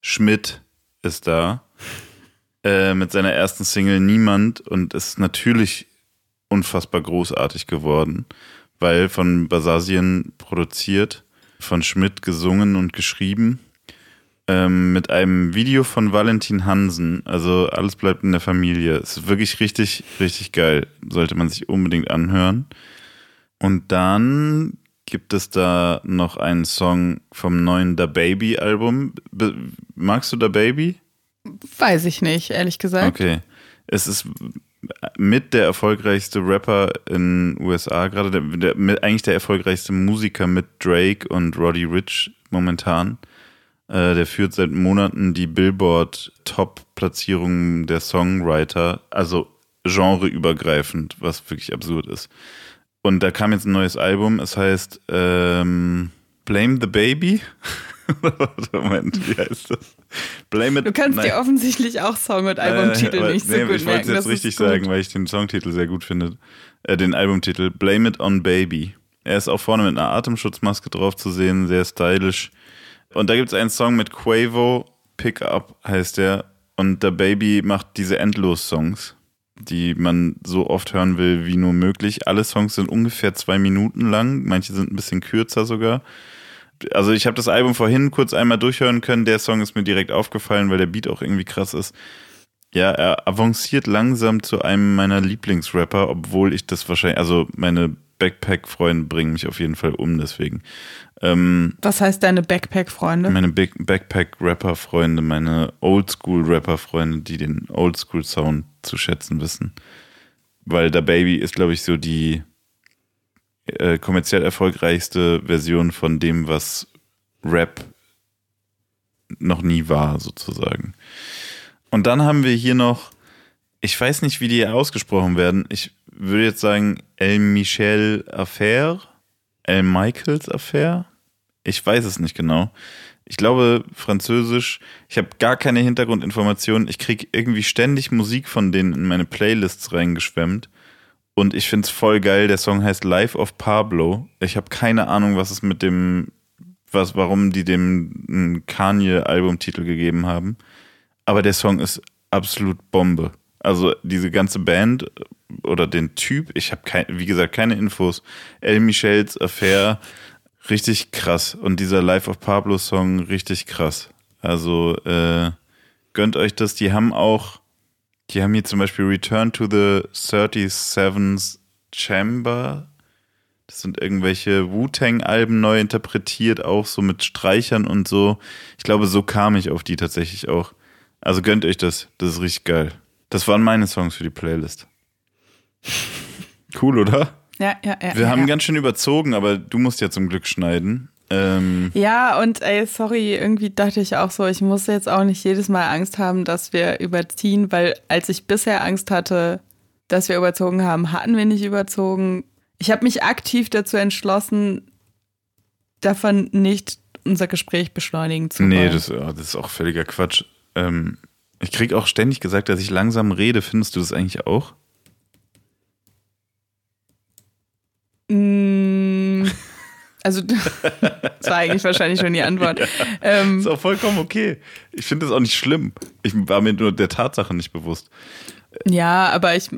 Schmidt ist da äh, mit seiner ersten Single Niemand und ist natürlich unfassbar großartig geworden, weil von Basasien produziert, von Schmidt gesungen und geschrieben ähm, mit einem Video von Valentin Hansen. Also alles bleibt in der Familie. Es ist wirklich richtig, richtig geil. Sollte man sich unbedingt anhören. Und dann gibt es da noch einen Song vom neuen Da Baby Album. Be magst du Da Baby? Weiß ich nicht, ehrlich gesagt. Okay. Es ist mit der erfolgreichste Rapper in USA, gerade der, der, mit, eigentlich der erfolgreichste Musiker mit Drake und Roddy Rich momentan. Äh, der führt seit Monaten die Billboard-Top-Platzierungen der Songwriter, also genreübergreifend, was wirklich absurd ist. Und da kam jetzt ein neues Album, es heißt ähm, Blame the Baby. Moment, wie heißt das? Blame it. Du kannst dir offensichtlich auch Song und Albumtitel äh, nicht so nee, gut Ich wollte es jetzt richtig sagen, weil ich den Songtitel sehr gut finde. Äh, den Albumtitel Blame It on Baby. Er ist auch vorne mit einer Atemschutzmaske drauf zu sehen, sehr stylisch. Und da gibt es einen Song mit Quavo, Pick Up heißt der. Und der Baby macht diese Endlos-Songs, die man so oft hören will wie nur möglich. Alle Songs sind ungefähr zwei Minuten lang, manche sind ein bisschen kürzer sogar. also ich habe das Album vorhin kurz einmal durchhören können. Der Song ist mir direkt aufgefallen, weil der Beat auch irgendwie krass ist. Ja, er avanciert langsam zu einem meiner Lieblingsrapper, obwohl ich das wahrscheinlich, also meine Backpack-Freunde bringen mich auf jeden Fall um, deswegen. Ähm, Was heißt deine Backpack-Freunde? meine Backpack-Rapper-Freunde, meine Oldschool-Rapper-Freunde, die den Oldschool-Sound zu schätzen wissen. Weil der Baby ist, glaube ich, so die äh, kommerziell erfolgreichste Version von dem, was Rap noch nie war, sozusagen. Und dann haben wir hier noch, ich weiß nicht, wie die ausgesprochen werden. Ich würde jetzt sagen El Michel Affair, El Michaels Affair. Ich weiß es nicht genau. Ich glaube Französisch. Ich habe gar keine Hintergrundinformationen. Ich kriege irgendwie ständig Musik von denen in meine Playlists reingeschwemmt. Und ich finde es voll geil. Der Song heißt Life of Pablo. Ich habe keine Ahnung, was es mit dem, was, warum die dem Kanye-Albumtitel gegeben haben. Aber der Song ist absolut Bombe. Also diese ganze Band oder den Typ, ich habe kein, wie gesagt keine Infos. El Michels Affair, richtig krass. Und dieser Life of Pablo Song, richtig krass. Also äh, gönnt euch das. Die haben auch, die haben hier zum Beispiel Return to the 37th Chamber. Das sind irgendwelche Wu-Tang-Alben neu interpretiert, auch so mit Streichern und so. Ich glaube, so kam ich auf die tatsächlich auch. Also gönnt euch das. Das ist richtig geil. Das waren meine Songs für die Playlist. Cool, oder? Ja, ja, ja. Wir ja, haben ja. ganz schön überzogen, aber du musst ja zum Glück schneiden. Ähm, Ja, und ey, sorry, irgendwie dachte ich auch so, ich muss jetzt auch nicht jedes Mal Angst haben, dass wir überziehen, weil als ich bisher Angst hatte, dass wir überzogen haben, hatten wir nicht überzogen. Ich habe mich aktiv dazu entschlossen, davon nicht unser Gespräch beschleunigen zu wollen. nee, das, das ist auch völliger Quatsch. Ähm, ich krieg auch ständig gesagt, dass ich langsam rede. Findest du das eigentlich auch? Mm, Also, das war eigentlich wahrscheinlich schon die Antwort. Ähm, Ist auch vollkommen okay. Ich finde das auch nicht schlimm. Ich war mir nur der Tatsache nicht bewusst. Ja, aber ich,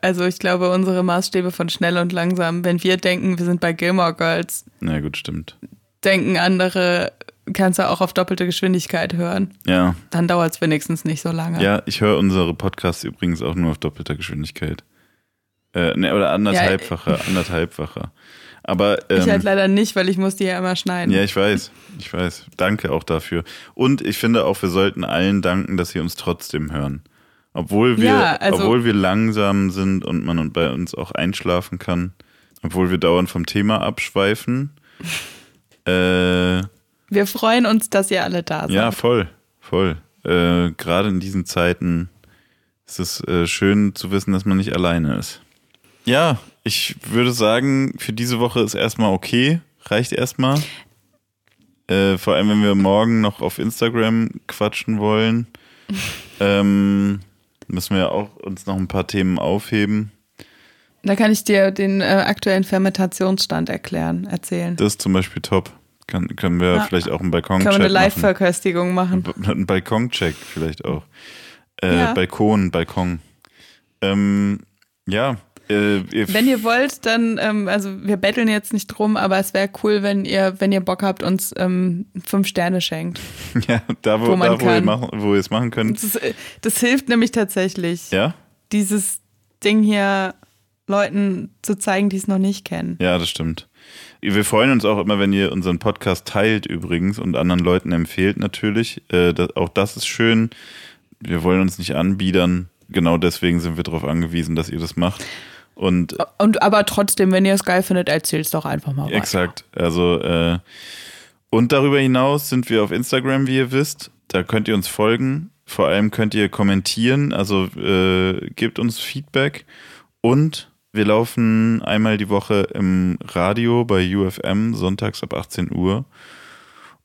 also ich glaube, unsere Maßstäbe von schnell und langsam, wenn wir denken, wir sind bei Gilmore Girls, Na gut, stimmt. denken andere, kannst du auch auf doppelte Geschwindigkeit hören. Ja, Dann dauert es wenigstens nicht so lange. ja, ich höre unsere Podcasts übrigens auch nur auf doppelter Geschwindigkeit. Äh, ne, oder anderthalbfacher, anderthalbfacher. Aber ähm, Ich halt leider nicht, weil ich muss die ja immer schneiden. Ja, ich weiß. Ich weiß. Danke auch dafür. Und ich finde auch, wir sollten allen danken, dass sie uns trotzdem hören. Obwohl wir, Ja, also- obwohl wir langsam sind und man bei uns auch einschlafen kann. Obwohl wir dauernd vom Thema abschweifen. Äh, Wir freuen uns, dass ihr alle da seid. ja, voll. Voll. Äh, Gerade in diesen Zeiten ist es äh, schön zu wissen, dass man nicht alleine ist. Ja, ich würde sagen, für diese Woche ist erstmal okay. Reicht erstmal. Äh, vor allem, wenn wir morgen noch auf Instagram quatschen wollen, ähm, müssen wir auch uns noch ein paar Themen aufheben. Da kann ich dir den äh, aktuellen Fermentationsstand erklären, erzählen. Das ist zum Beispiel top. Kann, können wir Ja. vielleicht auch einen Balkon Können wir eine machen. Live-Verköstigung machen. B- Ein Balkoncheck vielleicht auch. Äh, Ja. Balkon, Balkon. Ähm, ja. Äh, ihr Wenn ihr wollt, dann, ähm, also wir betteln jetzt nicht drum, aber es wäre cool, wenn ihr, wenn ihr Bock habt, uns ähm, fünf Sterne schenkt. ja, da, wo, wo da, wo, ihr, machen, wo ihr es machen könnt. Das, äh, das hilft nämlich tatsächlich, Ja? dieses Ding hier Leuten zu zeigen, die es noch nicht kennen. Ja, das stimmt. Wir freuen uns auch immer, wenn ihr unseren Podcast teilt übrigens und anderen Leuten empfehlt natürlich. Äh, das, auch das ist schön. Wir wollen uns nicht anbiedern. Genau deswegen sind wir darauf angewiesen, dass ihr das macht. Und Und aber trotzdem, wenn ihr es geil findet, erzählt es doch einfach mal weiter. Exakt. Also, äh, und darüber hinaus sind wir auf Instagram, wie ihr wisst. Da könnt ihr uns folgen. Vor allem könnt ihr kommentieren, also äh, gebt uns Feedback. Und wir laufen einmal die Woche im Radio bei UFM, sonntags ab 18 Uhr.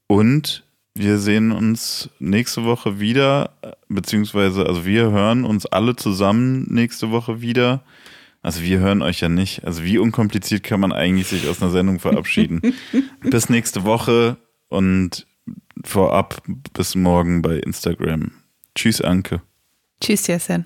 Und wir sehen uns nächste Woche wieder, beziehungsweise, also wir hören uns alle zusammen nächste Woche wieder. Also wir hören euch ja nicht. Also wie unkompliziert kann man eigentlich sich aus einer Sendung verabschieden? bis nächste Woche und vorab bis morgen bei Instagram. Tschüss, Anke. Tschüss, Jessen.